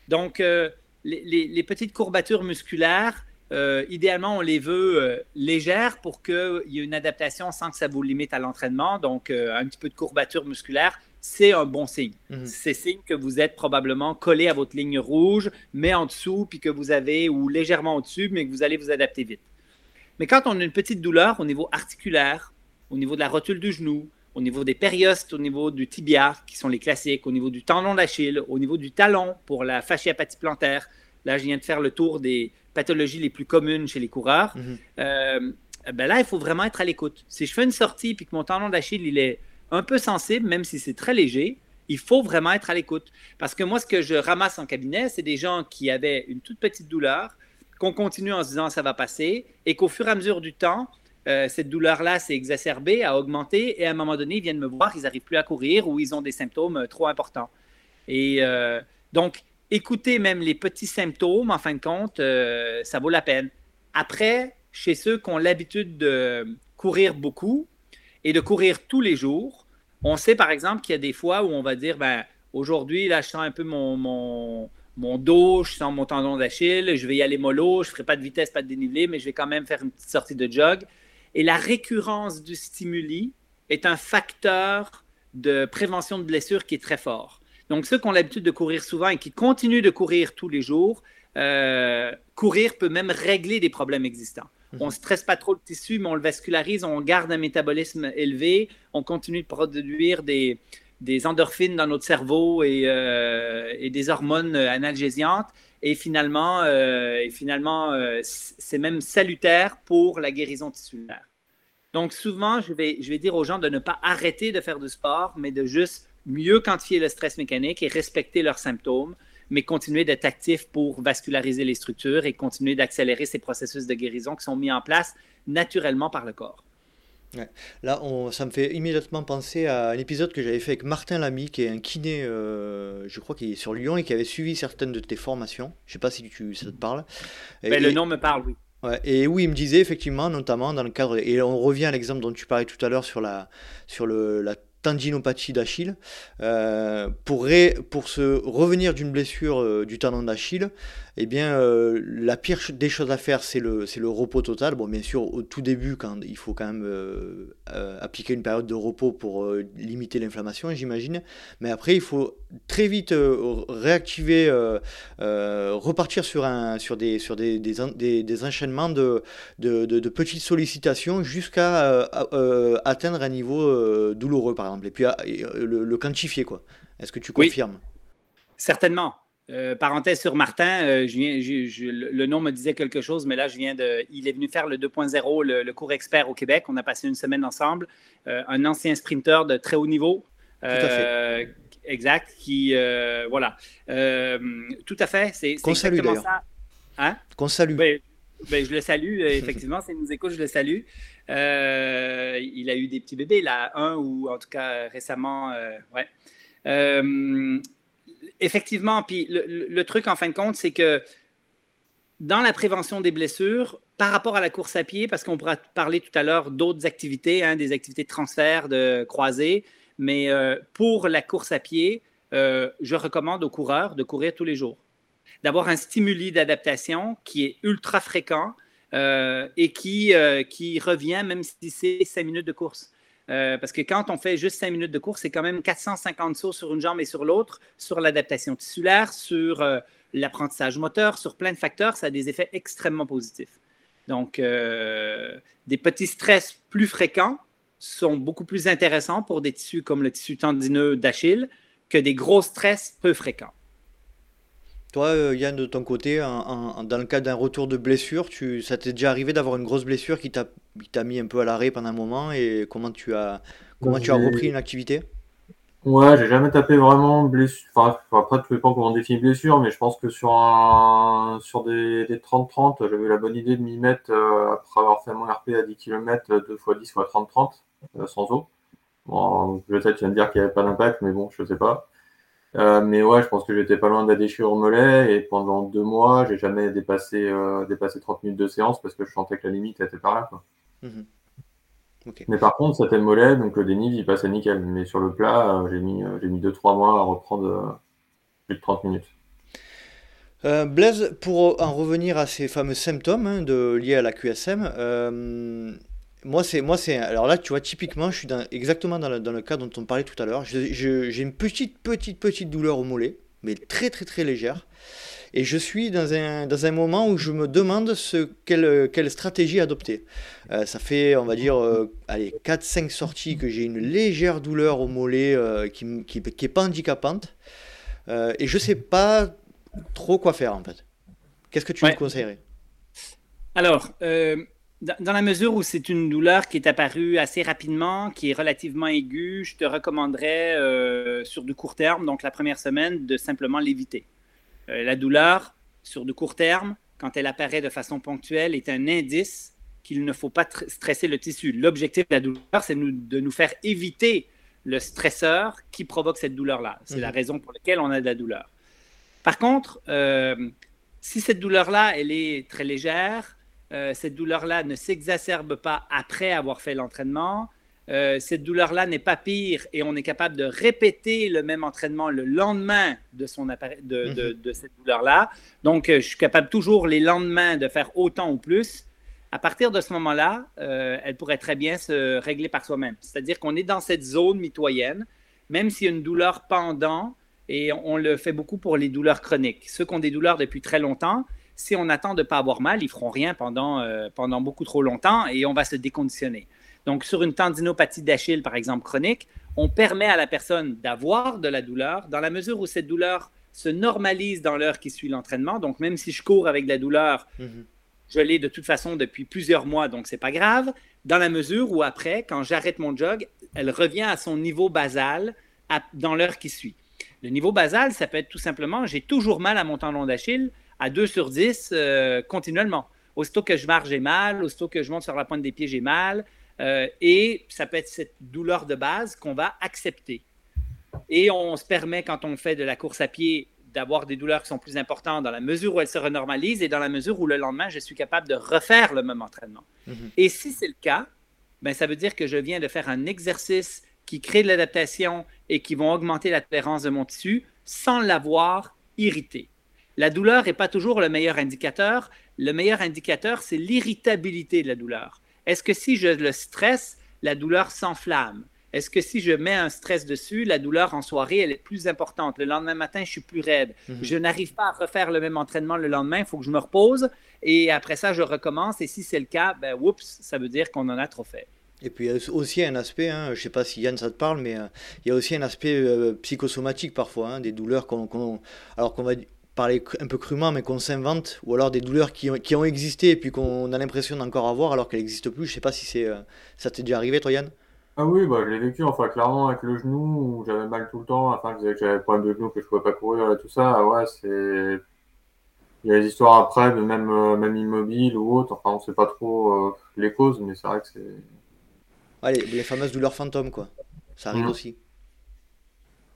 Donc, euh, les, petites courbatures musculaires, euh, idéalement, on les veut euh, légères pour qu'il y ait une adaptation sans que ça vous limite à l'entraînement. Donc, un petit peu de courbature musculaire, c'est un bon signe. Mhm. C'est signe que vous êtes probablement collé à votre ligne rouge, mais en dessous, puis que vous avez, ou légèrement au-dessus, mais que vous allez vous adapter vite. Mais quand on a une petite douleur au niveau articulaire, au niveau de la rotule du genou, au niveau des périostes, au niveau du tibia, qui sont les classiques, au niveau du tendon d'Achille, au niveau du talon pour la fasciapathie plantaire. Là, je viens de faire le tour des, pathologies les plus communes chez les coureurs, mhm. euh, ben là, il faut vraiment être à l'écoute. Si je fais une sortie et que mon tendon d'Achille il est un peu sensible, même si c'est très léger, il faut vraiment être à l'écoute. Parce que moi, ce que je ramasse en cabinet, c'est des gens qui avaient une toute petite douleur, qu'on continue en se disant ça va passer, et qu'au fur et à mesure du temps, euh, cette douleur-là s'est exacerbée, a augmenté, et à un moment donné, ils viennent me voir, ils n'arrivent plus à courir ou ils ont des symptômes euh, trop importants. Et donc, écouter même les petits symptômes, en fin de compte, euh, ça vaut la peine. Après, chez ceux qui ont l'habitude de courir beaucoup et de courir tous les jours, on sait par exemple qu'il y a des fois où on va dire, ben, aujourd'hui, là, je sens un peu mon, mon, dos, je sens mon tendon d'Achille, je vais y aller mollo, je ne ferai pas de vitesse, pas de dénivelé, mais je vais quand même faire une petite sortie de jog. Et la récurrence du stimuli est un facteur de prévention de blessure qui est très fort. Donc, ceux qui ont l'habitude de courir souvent et qui continuent de courir tous les jours, euh, courir peut même régler des problèmes existants. On ne stresse pas trop le tissu, mais on le vascularise, on garde un métabolisme élevé, on continue de produire des, endorphines dans notre cerveau et, euh, des hormones analgésiantes. Et finalement, euh, et finalement c'est même salutaire pour la guérison tissulaire. Donc souvent, je vais, je vais dire aux gens de ne pas arrêter de faire du sport, mais de juste mieux quantifier le stress mécanique et respecter leurs symptômes, mais continuer d'être actif pour vasculariser les structures et continuer d'accélérer ces processus de guérison qui sont mis en place naturellement par le corps. Là, on, ça me fait immédiatement penser à un épisode que j'avais fait avec Martin Lamy, qui est un kiné, euh, je crois qu'il est sur Lyon et qui avait suivi certaines de tes formations. Je ne sais pas si tu, ça te parle. Ben, le nom me parle, oui. Ouais, et oui, il me disait effectivement, notamment dans le cadre, et on revient à l'exemple dont tu parlais tout à l'heure sur la, sur le, la tendinopathie d'Achille. Euh, pour, se revenir d'une blessure euh, du tendon d'Achille, eh bien, euh, la pire des choses à faire, c'est le, le repos total. Bon, bien sûr, au tout début, quand il faut quand même appliquer une période de repos pour limiter l'inflammation, j'imagine. Mais après, il faut très vite réactiver, repartir sur, un, sur, des, sur des, des, des, enchaînements de, de, de, petites sollicitations jusqu'à atteindre un niveau douloureux, par exemple. Et puis le, quantifier, quoi. Est-ce que tu confirmes? Certainement. Euh, parenthèse sur Martin, euh, le nom me disait quelque chose, mais là, je viens de. Il est venu faire le 2.0, le, cours expert au Québec. On a passé une semaine ensemble. Euh, un ancien sprinter de très haut niveau. Tout à fait. Exact. Qui, voilà. tout à fait. C'est Qu'on salue ça. Hein? Qu'on salue. Ben, ben, je le salue, [laughs] effectivement. S'il nous écoute, je le salue. il a eu des petits bébés, là, un ou en tout cas récemment. ouais effectivement, puis le, truc en fin de compte, c'est que dans la prévention des blessures, par rapport à la course à pied, parce qu'on pourra parler tout à l'heure d'autres activités, hein, des activités de transfert, de croisée, mais euh, pour la course à pied, euh, je recommande aux coureurs de courir tous les jours, d'avoir un stimuli d'adaptation qui est ultra fréquent euh, et qui, qui revient même si c'est cinq minutes de course. Euh, parce que quand on fait juste 5 minutes de course, c'est quand même 450 sauts sur une jambe et sur l'autre, sur l'adaptation tissulaire, sur euh, l'apprentissage moteur, sur plein de facteurs. Ça a des effets extrêmement positifs. Donc, euh, des petits stress plus fréquents sont beaucoup plus intéressants pour des tissus comme le tissu tendineux d'Achille que des gros stress peu fréquents. Toi, euh, Yann, de ton côté, dans le cas d'un retour de blessure, tu, ça t'est déjà arrivé d'avoir une grosse blessure qui t'a, mis un peu à l'arrêt pendant un moment et comment tu as, comment tu as repris une activité? Ouais, j'ai jamais tapé vraiment blessure. Enfin, après, tu ne sais pas comment définir blessure, mais je pense que sur, un, sur des, 30-30, j'avais la bonne idée de m'y mettre euh, après avoir fait mon RP à 10 km, 2 x 10 x 30-30, sans eau. Bon, peut-être tu vas me dire qu'il n'y avait pas d'impact, mais bon, je ne sais pas. Euh, mais ouais, je pense que j'étais pas loin de la déchirure au mollet et pendant deux mois, j'ai jamais dépassé, euh, dépassé 30 minutes de séance parce que je sentais que la limite était par là. Quoi. Mhm. Mais par contre, c'était le mollet, donc le dénive, il passait nickel. Mais sur le plat, euh, j'ai mis, j'ai mis 2-3 mois à reprendre plus de 30 minutes. Blaise, pour en revenir à ces fameux symptômes hein, de, liés à la QSM, moi, c'est, moi, c'est. Alors là, tu vois, typiquement, je suis dans, exactement dans le, dans le, cas dont on parlait tout à l'heure. j'ai une petite, petite, petite douleur au mollet, mais très, très, très légère. Et je suis dans un, dans un moment où je me demande ce, quelle, quelle stratégie adopter. Euh, ça fait, on va dire, euh, allez, 4-5 sorties que j'ai une légère douleur au mollet euh, qui n'est qui, qui pas handicapante. et je sais pas trop quoi faire, en fait. Qu'est-ce que tu me conseillerais? Alors, dans la mesure où c'est une douleur qui est apparue assez rapidement, qui est relativement aiguë, je te recommanderais euh, sur du court terme, donc la première semaine, de simplement l'éviter. Euh, la douleur, sur du court terme, quand elle apparaît de façon ponctuelle, est un indice qu'il ne faut pas stresser le tissu. L'objectif de la douleur, c'est de nous faire éviter le stresseur qui provoque cette douleur-là. C'est la mhm. raison pour laquelle on a de la douleur. Par contre, euh, si cette douleur-là, elle est très légère, euh, cette douleur-là ne s'exacerbe pas après avoir fait l'entraînement. Euh, cette douleur-là n'est pas pire et on est capable de répéter le même entraînement le lendemain de, son mhm. de, cette douleur-là. Donc, euh, je suis capable toujours les lendemains de faire autant ou plus. À partir de ce moment-là, elle pourrait très bien se régler par soi-même. C'est-à-dire qu'on est dans cette zone mitoyenne, même s'il y a une douleur pendant, et on le fait beaucoup pour les douleurs chroniques. Ceux qui ont des douleurs depuis très longtemps, si on attend de ne pas avoir mal, ils feront rien pendant, euh, pendant beaucoup trop longtemps et on va se déconditionner. Donc, sur une tendinopathie d'Achille, par exemple, chronique, on permet à la personne d'avoir de la douleur dans la mesure où cette douleur se normalise dans l'heure qui suit l'entraînement. Donc, même si je cours avec de la douleur, mhm. je l'ai de toute façon depuis plusieurs mois, donc c'est pas grave. Dans la mesure où après, quand j'arrête mon jog, elle revient à son niveau basal dans l'heure qui suit. Le niveau basal, ça peut être tout simplement, j'ai toujours mal à mon tendon d'Achille, à 2 sur 10 euh, continuellement. Aussitôt que je marche, j'ai mal. Aussitôt que je monte sur la pointe des pieds, j'ai mal. Euh, et ça peut être cette douleur de base qu'on va accepter. Et on se permet, quand on fait de la course à pied, d'avoir des douleurs qui sont plus importantes dans la mesure où elles se renormalisent et dans la mesure où le lendemain, je suis capable de refaire le même entraînement. Mhm. Et si c'est le cas, ben, ça veut dire que je viens de faire un exercice qui crée de l'adaptation et qui vont augmenter la tolérance de mon tissu sans l'avoir irrité. La douleur n'est pas toujours le meilleur indicateur. Le meilleur indicateur, c'est l'irritabilité de la douleur. Est-ce que si je le stresse, la douleur s'enflamme? Est-ce que si je mets un stress dessus, la douleur en soirée, elle est plus importante? Le lendemain matin, je suis plus raide. Mhm. Je n'arrive pas à refaire le même entraînement le lendemain. Il faut que je me repose. Et après ça, je recommence. Et si c'est le cas, ben, oups, ça veut dire qu'on en a trop fait. Et puis il y a aussi un aspect, hein, je ne sais pas si Yann ça te parle, mais euh, il y a aussi un aspect euh, psychosomatique parfois, hein, des douleurs qu'on, alors qu'on va parler un peu crûment, mais qu'on s'invente, ou alors des douleurs qui ont, qui ont existé et puis qu'on a l'impression d'encore avoir alors qu'elles n'existent plus. Je ne sais pas si c'est, euh, ça t'est déjà arrivé, toi Yann? Ah oui, bah, je l'ai vécu, enfin, clairement, avec le genou, où j'avais mal tout le temps, enfin, que j'avais pas de genou, que je pouvais pas courir et tout ça, ouais, c'est. Il y a des histoires après, de même, euh, même immobile ou autre, enfin, on sait pas trop euh, les causes, mais c'est vrai que c'est. Ouais, les, fameuses douleurs fantômes, quoi. Ça arrive mmh. aussi.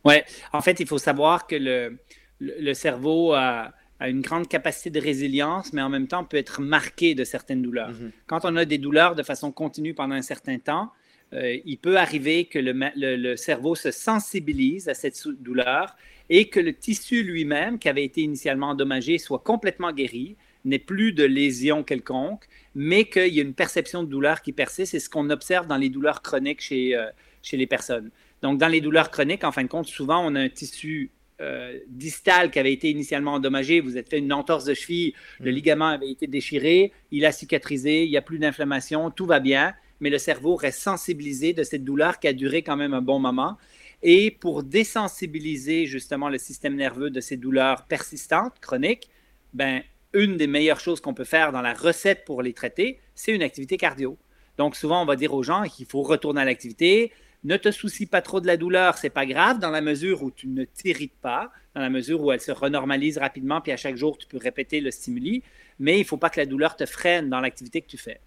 Ouais, en fait, il faut savoir que le, le, cerveau a, a, une grande capacité de résilience, mais en même temps peut être marqué de certaines douleurs. Mmh. Quand on a des douleurs de façon continue pendant un certain temps, euh, il peut arriver que le, cerveau se sensibilise à cette douleur et que le tissu lui-même, qui avait été initialement endommagé, soit complètement guéri, n'ait plus de lésion quelconque, mais qu'il y ait une perception de douleur qui persiste. C'est ce qu'on observe dans les douleurs chroniques chez, euh, chez les personnes. Donc, dans les douleurs chroniques, en fin de compte, souvent, on a un tissu euh, distal qui avait été initialement endommagé, vous êtes fait une entorse de cheville, le mmh. ligament avait été déchiré, il a cicatrisé, il n'y a plus d'inflammation, tout va bien mais le cerveau reste sensibilisé de cette douleur qui a duré quand même un bon moment. Et pour désensibiliser justement le système nerveux de ces douleurs persistantes, chroniques, ben, une des meilleures choses qu'on peut faire dans la recette pour les traiter, c'est une activité cardio. Donc souvent, on va dire aux gens qu'il faut retourner à l'activité. Ne te soucie pas trop de la douleur, c'est pas grave dans la mesure où tu ne t'irrites pas, dans la mesure où elle se renormalise rapidement, puis à chaque jour, tu peux répéter le stimuli, mais il ne faut pas que la douleur te freine dans l'activité que tu fais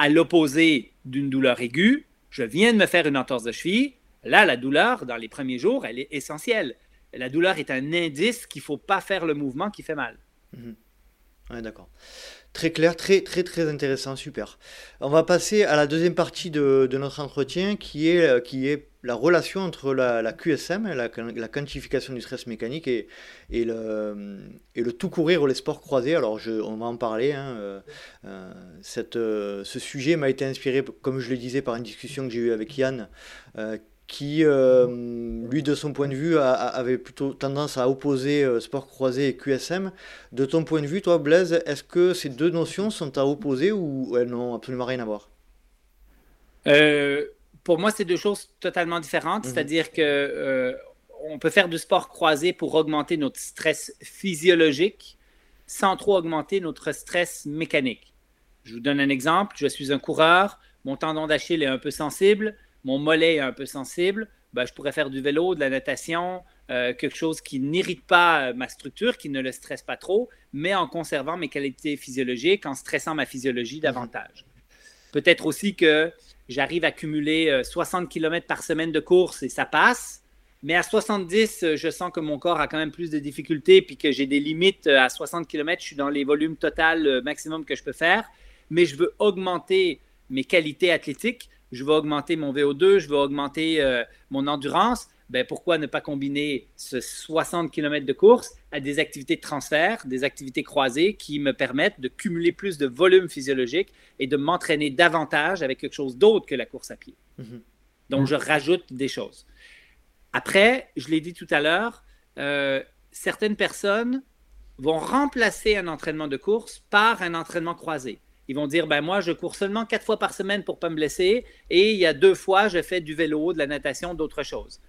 à l'opposé d'une douleur aiguë, je viens de me faire une entorse de cheville. Là, la douleur, dans les premiers jours, elle est essentielle. La douleur est un indice qu'il ne faut pas faire le mouvement qui fait mal. Mhm. Oui, d'accord. Très clair, très très très intéressant, super. On va passer à la deuxième partie de, notre entretien qui est, euh, qui est la relation entre la, QSM, la, la, quantification du stress mécanique, et, et, le, et le tout courir ou les sports croisés. Alors je, on va en parler. Hein, euh, euh, cette, ce sujet m'a été inspiré, comme je le disais, par une discussion que j'ai eue avec Yann, qui, euh, lui, de son point de vue, avait plutôt tendance à opposer euh, sport croisé et QSM. De ton point de vue, toi, Blaise, est-ce que ces deux notions sont à opposer ou elles n'ont absolument rien à voir? Euh, Pour moi, c'est deux choses totalement différentes. Mhm. C'est-à-dire que on peut faire du sport croisé pour augmenter notre stress physiologique sans trop augmenter notre stress mécanique. Je vous donne un exemple. Je suis un coureur, mon tendon d'Achille est un peu sensible mon mollet est un peu sensible, ben, je pourrais faire du vélo, de la natation, euh, quelque chose qui n'irrite pas euh, ma structure, qui ne le stresse pas trop, mais en conservant mes qualités physiologiques, en stressant ma physiologie mhm. davantage. Peut-être aussi que j'arrive à cumuler 60 euh, km par semaine de course et ça passe, mais à 70, je sens que mon corps a quand même plus de difficultés, puis que j'ai des limites à 60 km, je suis dans les volumes total maximum que je peux faire, mais je veux augmenter mes qualités athlétiques je vais augmenter mon VO2, je vais augmenter euh, mon endurance, ben pourquoi ne pas combiner ce 60 km de course à des activités de transfert, des activités croisées qui me permettent de cumuler plus de volume physiologique et de m'entraîner davantage avec quelque chose d'autre que la course à pied. Mhm. Donc, je rajoute des choses. Après, je l'ai dit tout à l'heure, euh, certaines personnes vont remplacer un entraînement de course par un entraînement croisé. Ils vont dire, ben moi, je cours seulement quatre fois par semaine pour ne pas me blesser et il y a deux fois, je fais du vélo, de la natation, d'autres choses.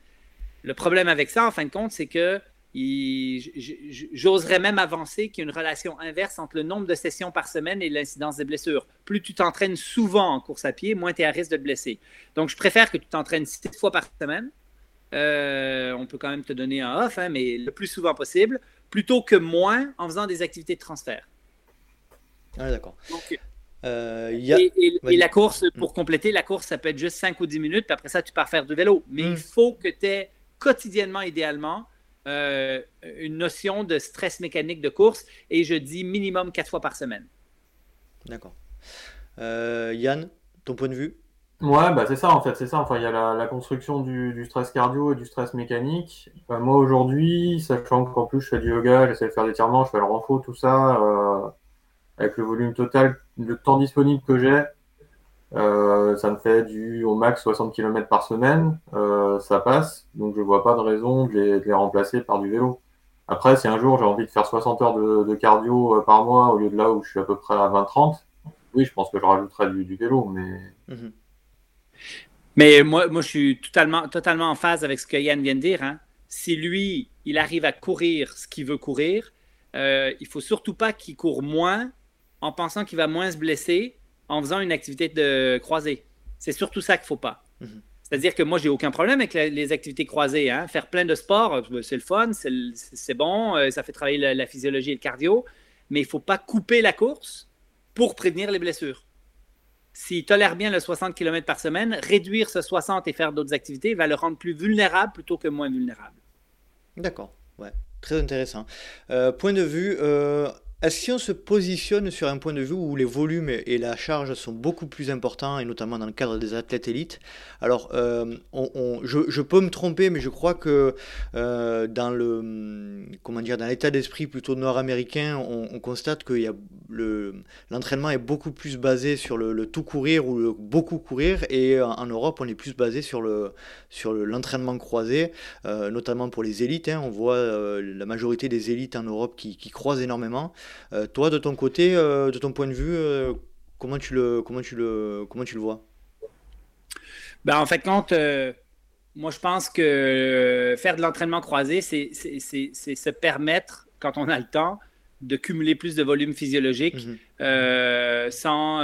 Le problème avec ça, en fin de compte, c'est que j'oserais même avancer qu'il y a une relation inverse entre le nombre de sessions par semaine et l'incidence des blessures. Plus tu t'entraînes souvent en course à pied, moins tu es à risque de te blesser. Donc, je préfère que tu t'entraînes six fois par semaine. Euh, on peut quand même te donner un off, hein, mais le plus souvent possible, plutôt que moins en faisant des activités de transfert. Ah, d'accord. Euh, et, la course, pour compléter, la course, ça peut être juste 5 ou 10 minutes, puis après ça, tu pars faire du vélo. Mais il mm. faut que tu aies quotidiennement, idéalement, une notion de stress mécanique de course et je dis minimum quatre fois par semaine. D'accord. Yann, ton point de vue? Ouais, bah c'est ça en fait, c'est ça. Enfin, il y a la, construction du, stress cardio et du stress mécanique. moi aujourd'hui, sachant qu'en plus je fais du yoga, j'essaie de faire des tirements, je fais le renfort, tout ça, euh, avec le volume total, le temps disponible que j'ai, euh, ça me fait du au max 60 km par semaine, euh, ça passe. Donc je vois pas de raison de les, remplacer par du vélo. Après, si un jour j'ai envie de faire 60 heures de, cardio par mois au lieu de là où je suis à peu près à 20-30, oui, je pense que je rajouterai du, vélo, mais. Mhm. Mais moi, moi, je suis totalement, totalement en phase avec ce que Yann vient de dire. Hein. Si lui, il arrive à courir ce qu'il veut courir, euh, il faut surtout pas qu'il court moins en pensant qu'il va moins se blesser en faisant une activité de croisée. C'est surtout ça qu'il ne faut pas. Mhm. C'est-à-dire que moi, j'ai aucun problème avec les activités croisées. Hein. Faire plein de sports, euh, c'est le fun, c'est bon, euh, ça fait travailler la, la, physiologie et le cardio, mais il ne faut pas couper la course pour prévenir les blessures s'il tolère bien le 60 km par semaine, réduire ce 60 et faire d'autres activités va le rendre plus vulnérable plutôt que moins vulnérable. D'accord, ouais, très intéressant. Euh, point de vue euh, est-ce que si on se positionne sur un point de vue où les volumes et la charge sont beaucoup plus importants, et notamment dans le cadre des athlètes élites, alors euh, je, peux me tromper, mais je crois que euh, le dire dans l'état d'esprit plutôt nord-américain, on, constate que l'entraînement est beaucoup plus basé sur le, tout courir ou le beaucoup courir, et en, Europe, on est plus basé sur le sur l'entraînement croisé, euh, notamment pour les élites. Hein. on voit la majorité des élites en Europe qui croisent énormément. Euh, toi, de ton côté, euh, de ton point de vue, euh, comment tu le, comment tu le, comment tu le vois? Ben, En fait, quand moi, je pense que faire de l'entraînement croisé, c'est se permettre, quand on a le temps, de cumuler plus de volume physiologique mhm. sans,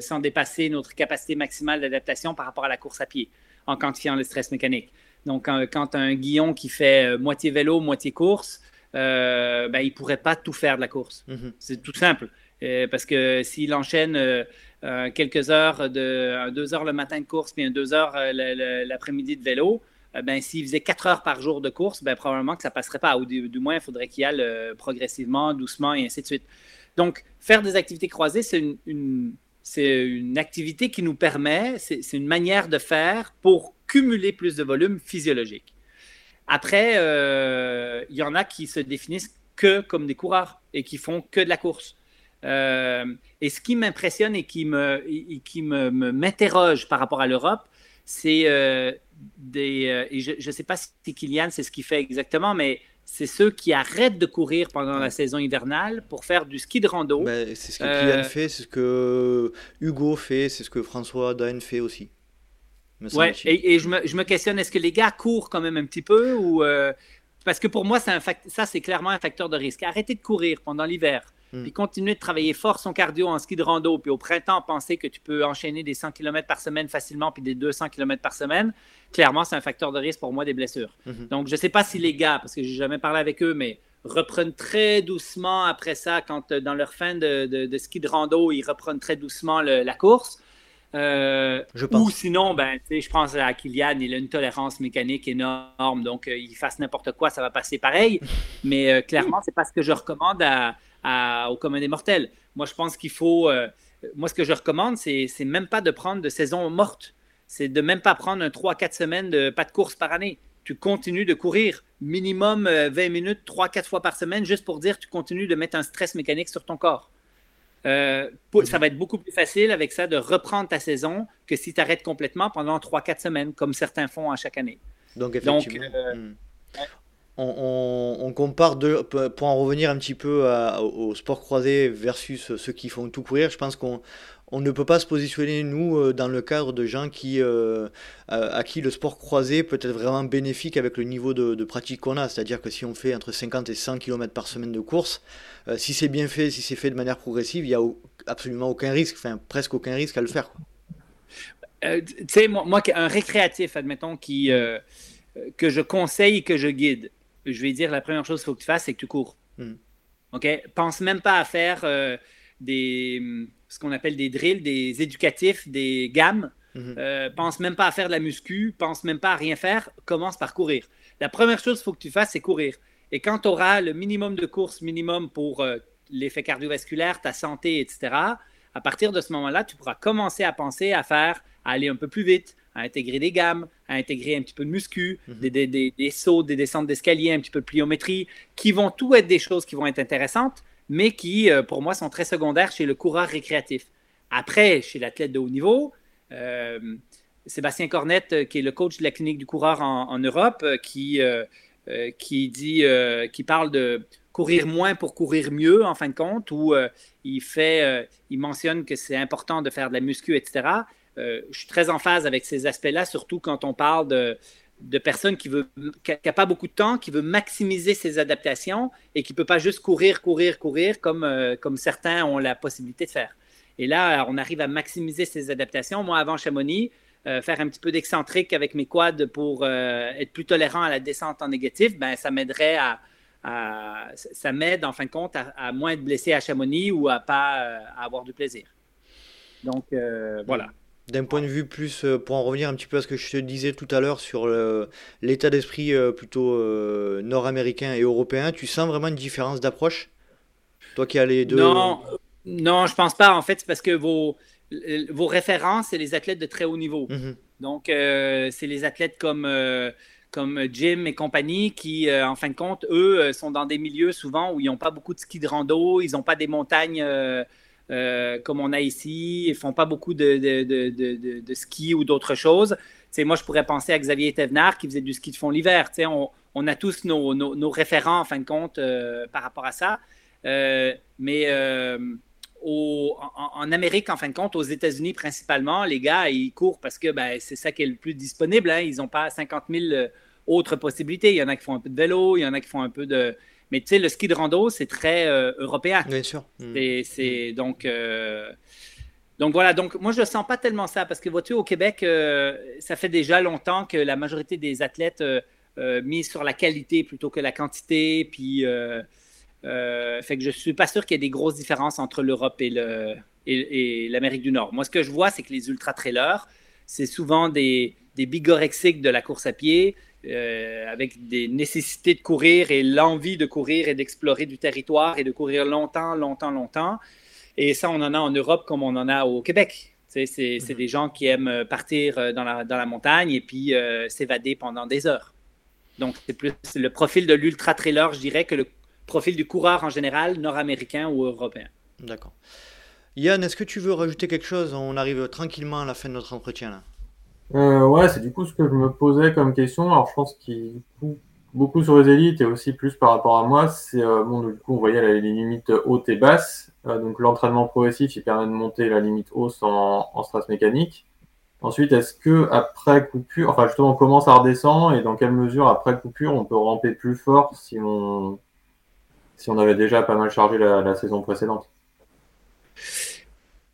sans dépasser notre capacité maximale d'adaptation par rapport à la course à pied, en quantifiant le stress mécanique. Donc, quand, quand un Guillon qui fait moitié vélo, moitié course, euh, ben, il ne pourrait pas tout faire de la course. Mhm. C'est tout simple. Euh, parce que s'il enchaîne euh, quelques heures, de, deux heures le matin de course, puis deux heures l'après-midi de vélo, ben, s'il faisait quatre heures par jour de course, ben, probablement que ça ne passerait pas. Ou du, moins, il faudrait qu'il y aille progressivement, doucement, et ainsi de suite. Donc, faire des activités croisées, c'est une, c'est une activité qui nous permet, c'est une manière de faire pour cumuler plus de volume physiologique. Après, euh, il y en a qui se définissent que comme des coureurs et qui font que de la course. Euh, et ce qui m'impressionne et qui me, qui me, m'interroge par rapport à l'Europe, c'est euh, des. et je ne sais pas si Kylian, c'est ce qu'il fait exactement, mais c'est ceux qui arrêtent de courir pendant la saison hivernale pour faire du ski de rando. Ben, c'est ce que Kylian fait, c'est ce que Hugo fait, c'est ce que François Dain fait aussi. Ouais, et, je, me, je, me, questionne, est-ce que les gars courent quand même un petit peu ou euh, parce que pour moi, un ça c'est clairement un facteur de risque. Arrêter de courir pendant l'hiver, hmm. puis continuer de travailler fort son cardio en ski de rando, puis au printemps penser que tu peux enchaîner des 100 km par semaine facilement, puis des 200 km par semaine, clairement c'est un facteur de risque pour moi des blessures. Hmm. Donc je ne sais pas si les gars, parce que j'ai jamais parlé avec eux, mais reprennent très doucement après ça, quand euh, dans leur fin de, de, ski de rando, ils reprennent très doucement la course. Euh, ou sinon, ben, je pense à Kylian, il a une tolérance mécanique énorme, donc euh, il fasse n'importe quoi, ça va passer pareil. [laughs] Mais euh, clairement, c'est pas ce que je recommande à, au commun des mortels. Moi, je pense qu'il faut. moi, ce que je recommande, c'est même pas de prendre de saison morte. C'est de même pas prendre un 3-4 semaines de pas de course par année. Tu continues de courir minimum 20 minutes, 3-4 fois par semaine, juste pour dire tu continues de mettre un stress mécanique sur ton corps. Euh, ça va être beaucoup plus facile avec ça de reprendre ta saison que si tu arrêtes complètement pendant 3-4 semaines, comme certains font à chaque année. Donc, effectivement. Euh, hmm. on, compare deux, pour en revenir un petit peu au sport croisé versus ceux qui font tout courir, je pense qu'on on ne peut pas se positionner, nous, euh, dans le cadre de gens qui, euh, à, qui le sport croisé peut être vraiment bénéfique avec le niveau de, pratique qu'on a. C'est-à-dire que si on fait entre 50 et 100 km par semaine de course, euh, si c'est bien fait, si c'est fait de manière progressive, il n'y a absolument aucun risque, enfin presque aucun risque à le faire. tu sais, moi, un récréatif, admettons, qui, que je conseille, que je guide, je vais dire la première chose qu'il faut que tu fasses, c'est que tu cours. Hmm. OK? Pense même pas à faire des ce qu'on appelle des drills, des éducatifs, des gammes. Mhm. Euh, pense même pas à faire de la muscu, pense même pas à rien faire, commence par courir. La première chose qu'il faut que tu fasses, c'est courir. Et quand tu auras le minimum de courses minimum pour euh, l'effet cardiovasculaire, ta santé, etc., à partir de ce moment-là, tu pourras commencer à penser à faire, à aller un peu plus vite, à intégrer des gammes, à intégrer un petit peu de muscu, mhm. des, des, des, sauts, des descentes d'escalier, un petit peu de pliométrie, qui vont tout être des choses qui vont être intéressantes, mais qui, euh, pour moi, sont très secondaires chez le coureur récréatif. Après, chez l'athlète de haut niveau, euh, Sébastien Cornette, euh, qui est le coach de la clinique du coureur en, Europe, qui, qui, dit, qui parle de courir moins pour courir mieux, en fin de compte, où il, fait, il mentionne que c'est important de faire de la muscu, etc. je suis très en phase avec ces aspects-là, surtout quand on parle de, de personnes qui veut n'a pas beaucoup de temps, qui veut maximiser ses adaptations et qui ne peut pas juste courir, courir, courir comme, euh, comme certains ont la possibilité de faire. Et là, on arrive à maximiser ses adaptations. Moi, avant Chamonix, euh, faire un petit peu d'excentrique avec mes quads pour euh, être plus tolérant à la descente en négatif, ben, ça m'aiderait à, ça m'aide en fin de compte à, moins être blessé à Chamonix ou à pas avoir du plaisir. Donc voilà. D'un point de vue plus, euh, pour en revenir un petit peu à ce que je te disais tout à l'heure sur l'état d'esprit euh, plutôt euh, nord-américain et européen, tu sens vraiment une différence d'approche? Toi qui as les deux. Non, non je pense pas. En fait, c'est parce que vos, vos références, c'est les athlètes de très haut niveau. Mhm. Donc, c'est les athlètes comme, comme Jim et compagnie qui, en fin de compte, eux, sont dans des milieux souvent où ils n'ont pas beaucoup de ski de rando, ils n'ont pas des montagnes euh, comme on a ici. Ils font pas beaucoup de, ski ou d'autres choses. moi, je pourrais penser à Xavier Thévenard qui faisait du ski de fond l'hiver. On, on, a tous nos, nos, référents, en fin de compte, euh, par rapport à ça. Euh, mais en, Amérique, en fin de compte, aux États-Unis principalement, les gars, ils courent parce que ben, c'est ça qui est le plus disponible. Hein. Ils n'ont pas 50 000 autres possibilités. Il y en a qui font un peu de vélo, il y en a qui font un peu de, mais tu sais, le ski de rando, c'est très euh, européen. Bien sûr. C'est mm. donc. Euh, donc voilà, donc moi je ne sens pas tellement ça parce que vois-tu, au Québec, euh, ça fait déjà longtemps que la majorité des athlètes misent sur la qualité plutôt que la quantité. Puis, fait que je ne suis pas sûr qu'il y ait des grosses différences entre l'Europe et, le, et, l'Amérique du Nord. Moi, ce que je vois, c'est que les ultra-trailers, c'est souvent des, des bigorexiques de la course à pied euh, avec des nécessités de courir et l'envie de courir et d'explorer du territoire et de courir longtemps, longtemps, longtemps. Et ça, on en a en Europe comme on en a au Québec. C'est mhm. des gens qui aiment partir euh, dans la, dans la montagne et puis euh, s'évader pendant des heures. Donc, c'est plus le profil de l'ultra-trailer, je dirais, que le profil du coureur en général, nord-américain ou européen. D'accord. Yann, est-ce que tu veux rajouter quelque chose? On arrive tranquillement à la fin de notre entretien là. Euh, ouais, c'est du coup ce que je me posais comme question. Alors, je pense qu'il beaucoup sur les élites et aussi plus par rapport à moi, c'est euh, bon, du coup, on voyait les limites hautes et basses. Euh, donc, l'entraînement progressif, il permet de monter la limite hausse en, en strass mécanique. Ensuite, est-ce que après coupure, enfin justement, on commence à redescendre et dans quelle mesure après coupure on peut ramper plus fort si on si on avait déjà pas mal chargé la, la saison précédente?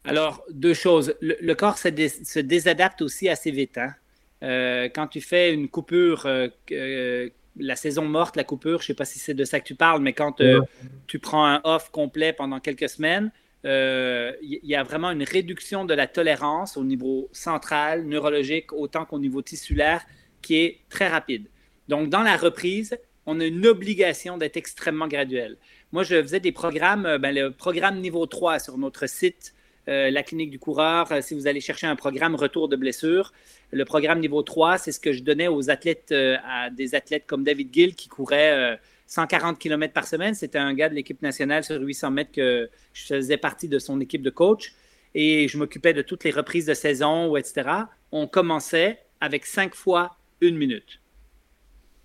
Alors, deux choses. Le, corps se, désadapte aussi assez vite. Hein. Euh, quand tu fais une coupure, euh, euh, la saison morte, la coupure, je ne sais pas si c'est de ça que tu parles, mais quand tu prends un off complet pendant quelques semaines, il y, a vraiment une réduction de la tolérance au niveau central, neurologique, autant qu'au niveau tissulaire, qui est très rapide. Donc, dans la reprise, on a une obligation d'être extrêmement graduel. Moi, je faisais des programmes, ben, le programme niveau 3 sur notre site euh, la clinique du coureur, euh, si vous allez chercher un programme retour de blessure, le programme niveau 3, c'est ce que je donnais aux athlètes, euh, à des athlètes comme David Gill qui courait 140 km par semaine. C'était un gars de l'équipe nationale sur 800 mètres que je faisais partie de son équipe de coach et je m'occupais de toutes les reprises de saison, etc. On commençait avec cinq fois une minute.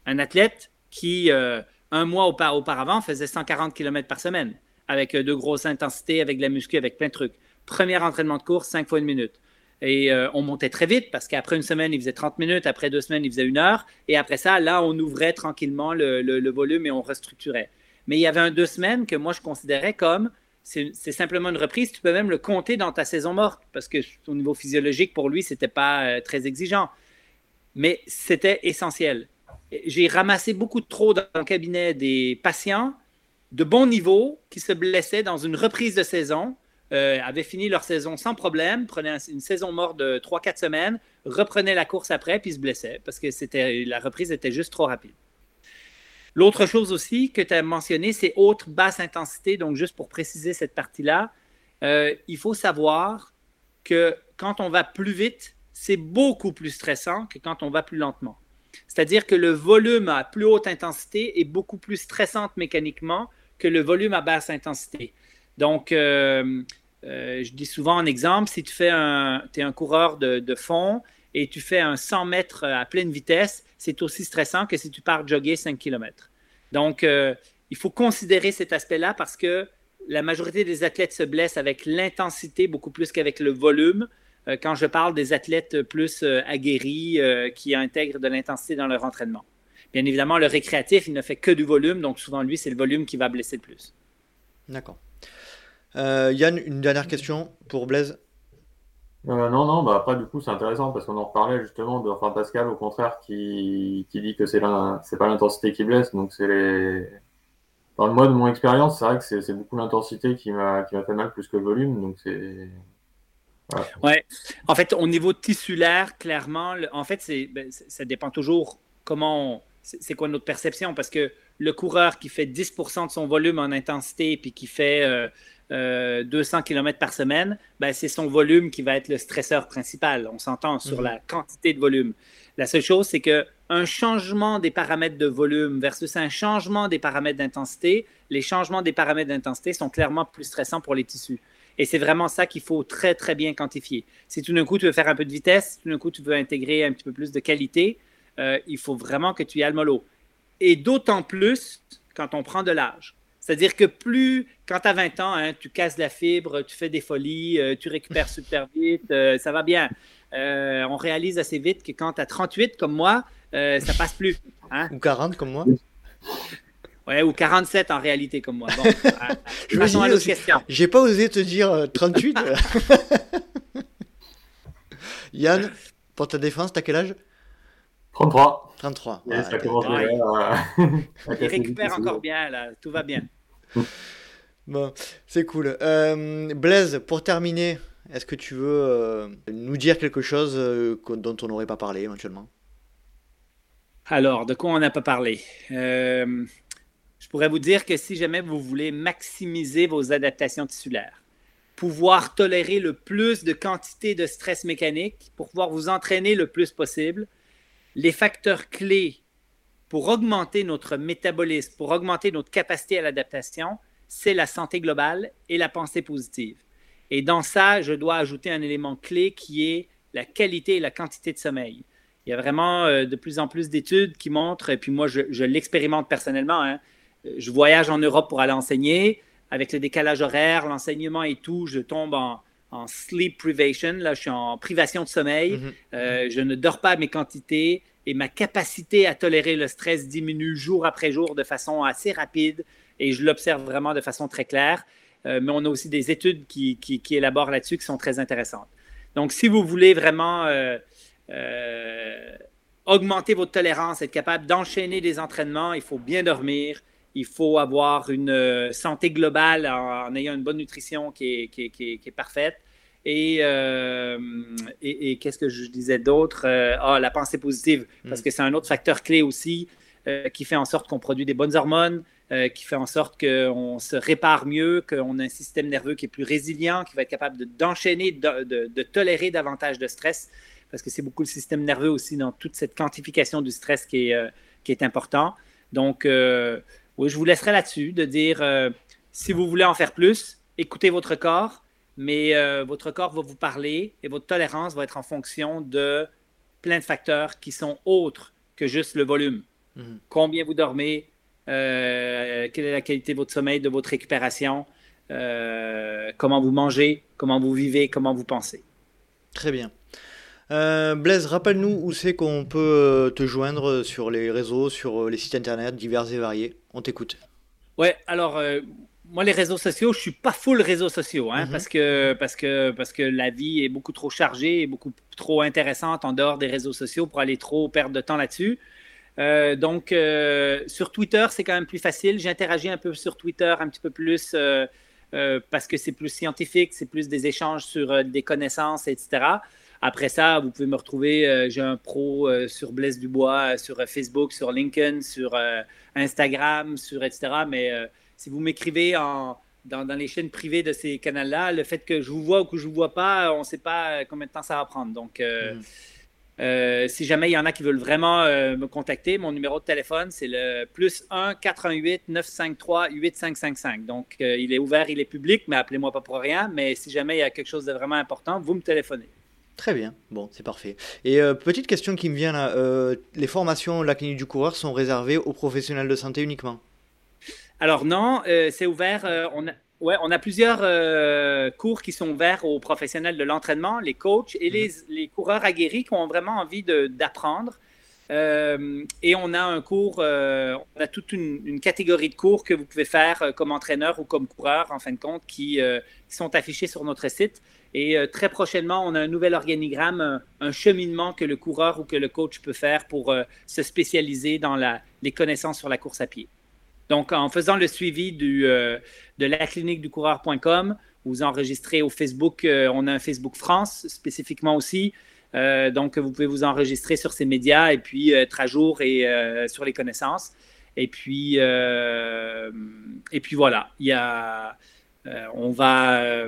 Un athlète qui, un mois auparavant, faisait 140 km par semaine avec de grosses intensités, avec de la muscu, avec plein de trucs. Premier entraînement de course, cinq fois une minute. Et euh, on montait très vite parce qu'après une semaine, il faisait 30 minutes, après deux semaines, il faisait une heure. Et après ça, là, on ouvrait tranquillement le, volume et on restructurait. Mais il y avait un deux semaines que moi, je considérais comme c'est simplement une reprise. Tu peux même le compter dans ta saison morte parce que au niveau physiologique, pour lui, ce n'était pas euh, très exigeant. Mais c'était essentiel. J'ai ramassé beaucoup trop dans le cabinet des patients de bon niveau qui se blessaient dans une reprise de saison euh, avaient fini leur saison sans problème, prenaient une saison morte de 3-4 semaines, reprenaient la course après, puis se blessaient parce que c'était la reprise était juste trop rapide. L'autre chose aussi que tu as mentionné, c'est haute, basse intensité. Donc, juste pour préciser cette partie-là, euh, il faut savoir que quand on va plus vite, c'est beaucoup plus stressant que quand on va plus lentement. C'est-à-dire que le volume à plus haute intensité est beaucoup plus stressant mécaniquement que le volume à basse intensité. Donc, euh, euh, je dis souvent en exemple, si tu fais un, es un coureur de, fond et tu fais un 100 mètres à pleine vitesse, c'est aussi stressant que si tu pars jogger 5 km. Donc, euh, il faut considérer cet aspect-là parce que la majorité des athlètes se blessent avec l'intensité beaucoup plus qu'avec le volume. Euh, quand je parle des athlètes plus aguerris qui intègrent de l'intensité dans leur entraînement. Bien évidemment, le récréatif, il ne fait que du volume, donc souvent, lui, c'est le volume qui va blesser le plus. D'accord. Euh, Yann, une dernière question pour Blaise. Euh, non, non, bah après, du coup, c'est intéressant parce qu'on en reparlait justement de enfin, Pascal, au contraire, qui, qui dit que c'est pas l'intensité qui blesse, donc c'est les. Enfin, moi, de mon expérience, c'est vrai que c'est beaucoup l'intensité qui m'a fait mal plus que le volume, donc c'est. Ouais. En fait, au niveau tissulaire, clairement, en fait, ben, ça dépend toujours comment c'est quoi notre perception parce que le coureur qui fait 10% de son volume en intensité puis qui fait euh, 200 euh, km par semaine, ben, c'est son volume qui va être le stresseur principal. On s'entend sur mhm. la quantité de volume. La seule chose, c'est qu'un changement des paramètres de volume versus un changement des paramètres d'intensité, les changements des paramètres d'intensité sont clairement plus stressants pour les tissus. Et c'est vraiment ça qu'il faut très, très bien quantifier. Si tout d'un coup, tu veux faire un peu de vitesse, tout d'un coup, tu veux intégrer un petit peu plus de qualité, euh, il faut vraiment que tu y ailles le mollo. Et d'autant plus quand on prend de l'âge. C'est-à-dire que plus, quand tu as 20 ans, hein, tu casses la fibre, tu fais des folies, euh, tu récupères super vite, euh, ça va bien. Euh, on réalise assez vite que quand tu as 38 comme moi, ça passe plus. Hein. Ou 40 comme moi. Ouais, ou 47 en réalité comme moi. Bon, [laughs] je à l'autre question. J'ai pas osé te dire 38. [laughs] Yann, pour ta défense, t'as quel âge? 33. 33. [laughs] Il récupère encore bien, là. Tout va bien. Bon, c'est cool. Euh, Blaise, pour terminer, est-ce que tu veux euh, nous dire quelque chose euh, dont on n'aurait pas parlé éventuellement? Alors, de quoi on n'a pas parlé? Je pourrais vous dire que si jamais vous voulez maximiser vos adaptations tissulaires, pouvoir tolérer le plus de quantité de stress mécanique pour pouvoir vous entraîner le plus possible, les facteurs clés pour augmenter notre métabolisme, pour augmenter notre capacité à l'adaptation, c'est la santé globale et la pensée positive. Et dans ça, je dois ajouter un élément clé qui est la qualité et la quantité de sommeil. Il y a vraiment euh, de plus en plus d'études qui montrent, et puis moi je, l'expérimente personnellement, hein. je voyage en Europe pour aller enseigner, avec le décalage horaire, l'enseignement et tout, je tombe en, sleep privation, là je suis en privation de sommeil, mm-hmm. euh, je ne dors pas à mes quantités, et ma capacité à tolérer le stress diminue jour après jour de façon assez rapide et je l'observe vraiment de façon très claire. Euh, mais on a aussi des études qui, qui, élaborent là-dessus qui sont très intéressantes. Donc, si vous voulez vraiment euh, euh, augmenter votre tolérance, être capable d'enchaîner des entraînements, il faut bien dormir, il faut avoir une santé globale en, ayant une bonne nutrition qui qui qui est parfaite. Euh, et, et, qu'est-ce que je disais d'autre? Euh, ah, la pensée positive, parce mm. que c'est un autre facteur clé aussi euh, qui fait en sorte qu'on produit des bonnes hormones, qui fait en sorte qu'on se répare mieux, qu'on a un système nerveux qui est plus résilient, qui va être capable d'enchaîner, de, de, tolérer davantage de stress, parce que c'est beaucoup le système nerveux aussi dans toute cette quantification du stress qui est, qui est important. Donc, oui, je vous laisserai là-dessus de dire, si vous voulez en faire plus, écoutez votre corps, mais euh, votre corps va vous parler et votre tolérance va être en fonction de plein de facteurs qui sont autres que juste le volume. Mhm. Combien vous dormez, euh, quelle est la qualité de votre sommeil, de votre récupération, euh, comment vous mangez, comment vous vivez, comment vous pensez. Très bien. Blaise, rappelle-nous où c'est qu'on peut te joindre sur les réseaux, sur les sites internet divers et variés. On t'écoute. Ouais, alors moi, les réseaux sociaux, je suis pas full réseaux sociaux, hein, mhm. parce, que, parce, que, parce que la vie est beaucoup trop chargée et beaucoup trop intéressante en dehors des réseaux sociaux pour aller trop perdre de temps là-dessus. Euh, donc, euh, sur Twitter, c'est quand même plus facile. J'interagis un peu sur Twitter, un petit peu plus, euh, parce que c'est plus scientifique, c'est plus des échanges sur des connaissances, etc. Après ça, vous pouvez me retrouver. J'ai un pro sur Blaise Dubois, sur Facebook, sur LinkedIn, sur Instagram, sur etc. Mais si vous m'écrivez en, dans, les chaînes privées de ces canaux-là, le fait que je vous vois ou que je ne vous vois pas, on ne sait pas combien de temps ça va prendre. Donc, mm. Euh, si jamais il y en a qui veulent vraiment euh, me contacter, mon numéro de téléphone, c'est le plus 1 418 953 8555. Donc, euh, il est ouvert, il est public, mais appelez-moi pas pour rien. Mais si jamais il y a quelque chose de vraiment important, vous me téléphonez. Très bien, bon, c'est parfait. Et petite question qui me vient là, les formations de la clinique du coureur sont réservées aux professionnels de santé uniquement? Alors non, c'est ouvert. on a oui, on a plusieurs euh, cours qui sont ouverts aux professionnels de l'entraînement, les coachs et les, mhm. les, coureurs aguerris qui ont vraiment envie d'apprendre. Euh, et on a un cours, euh, on a toute une, catégorie de cours que vous pouvez faire comme entraîneur ou comme coureur, en fin de compte, qui, sont affichés sur notre site. Et très prochainement, on a un nouvel organigramme, un, cheminement que le coureur ou que le coach peut faire pour se spécialiser dans la, les connaissances sur la course à pied. Donc, en faisant le suivi euh, de la clinique du coureur.com, vous enregistrez au Facebook, euh, on a un Facebook France spécifiquement aussi. Euh, donc, vous pouvez vous enregistrer sur ces médias et puis être à jour et sur les connaissances. Et puis, et puis voilà, on va,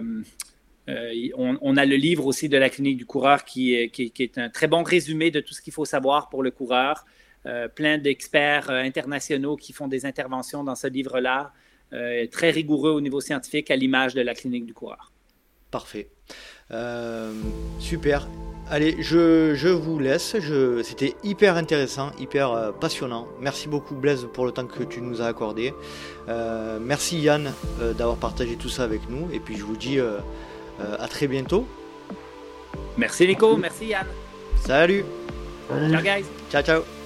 on, a le livre aussi de la clinique du coureur qui est un très bon résumé de tout ce qu'il faut savoir pour le coureur. Euh, plein d'experts euh, internationaux qui font des interventions dans ce livre-là, euh, très rigoureux au niveau scientifique, à l'image de la clinique du coureur. Parfait. super. Allez, je, je vous laisse. C'était hyper intéressant, hyper passionnant. Merci beaucoup Blaise pour le temps que tu nous as accordé. merci Yann d'avoir partagé tout ça avec nous. Et puis je vous dis à très bientôt. Merci Nico, merci Yann. Salut. Ciao guys. Ciao ciao.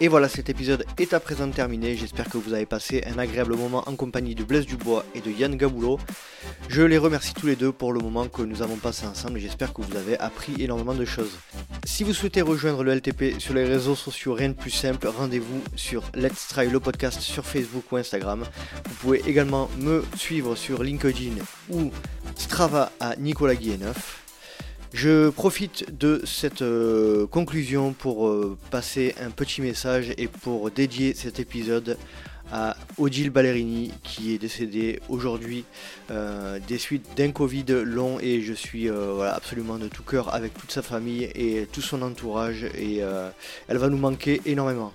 Et voilà, cet épisode est à présent terminé. J'espère que vous avez passé un agréable moment en compagnie de Blaise Dubois et de Yann Gaboulot. Je les remercie tous les deux pour le moment que nous avons passé ensemble et j'espère que vous avez appris énormément de choses. Si vous souhaitez rejoindre le LTP sur les réseaux sociaux, rien de plus simple, rendez-vous sur Let's Try le podcast sur Facebook ou Instagram. Vous pouvez également me suivre sur LinkedIn ou Strava à Nicolas Guilleneuf. Je profite de cette euh, conclusion pour euh, passer un petit message et pour dédier cet épisode à Odile Ballerini qui est décédée aujourd'hui euh, des suites d'un Covid long et je suis absolument de tout cœur avec toute sa famille et tout son entourage et elle va nous manquer énormément.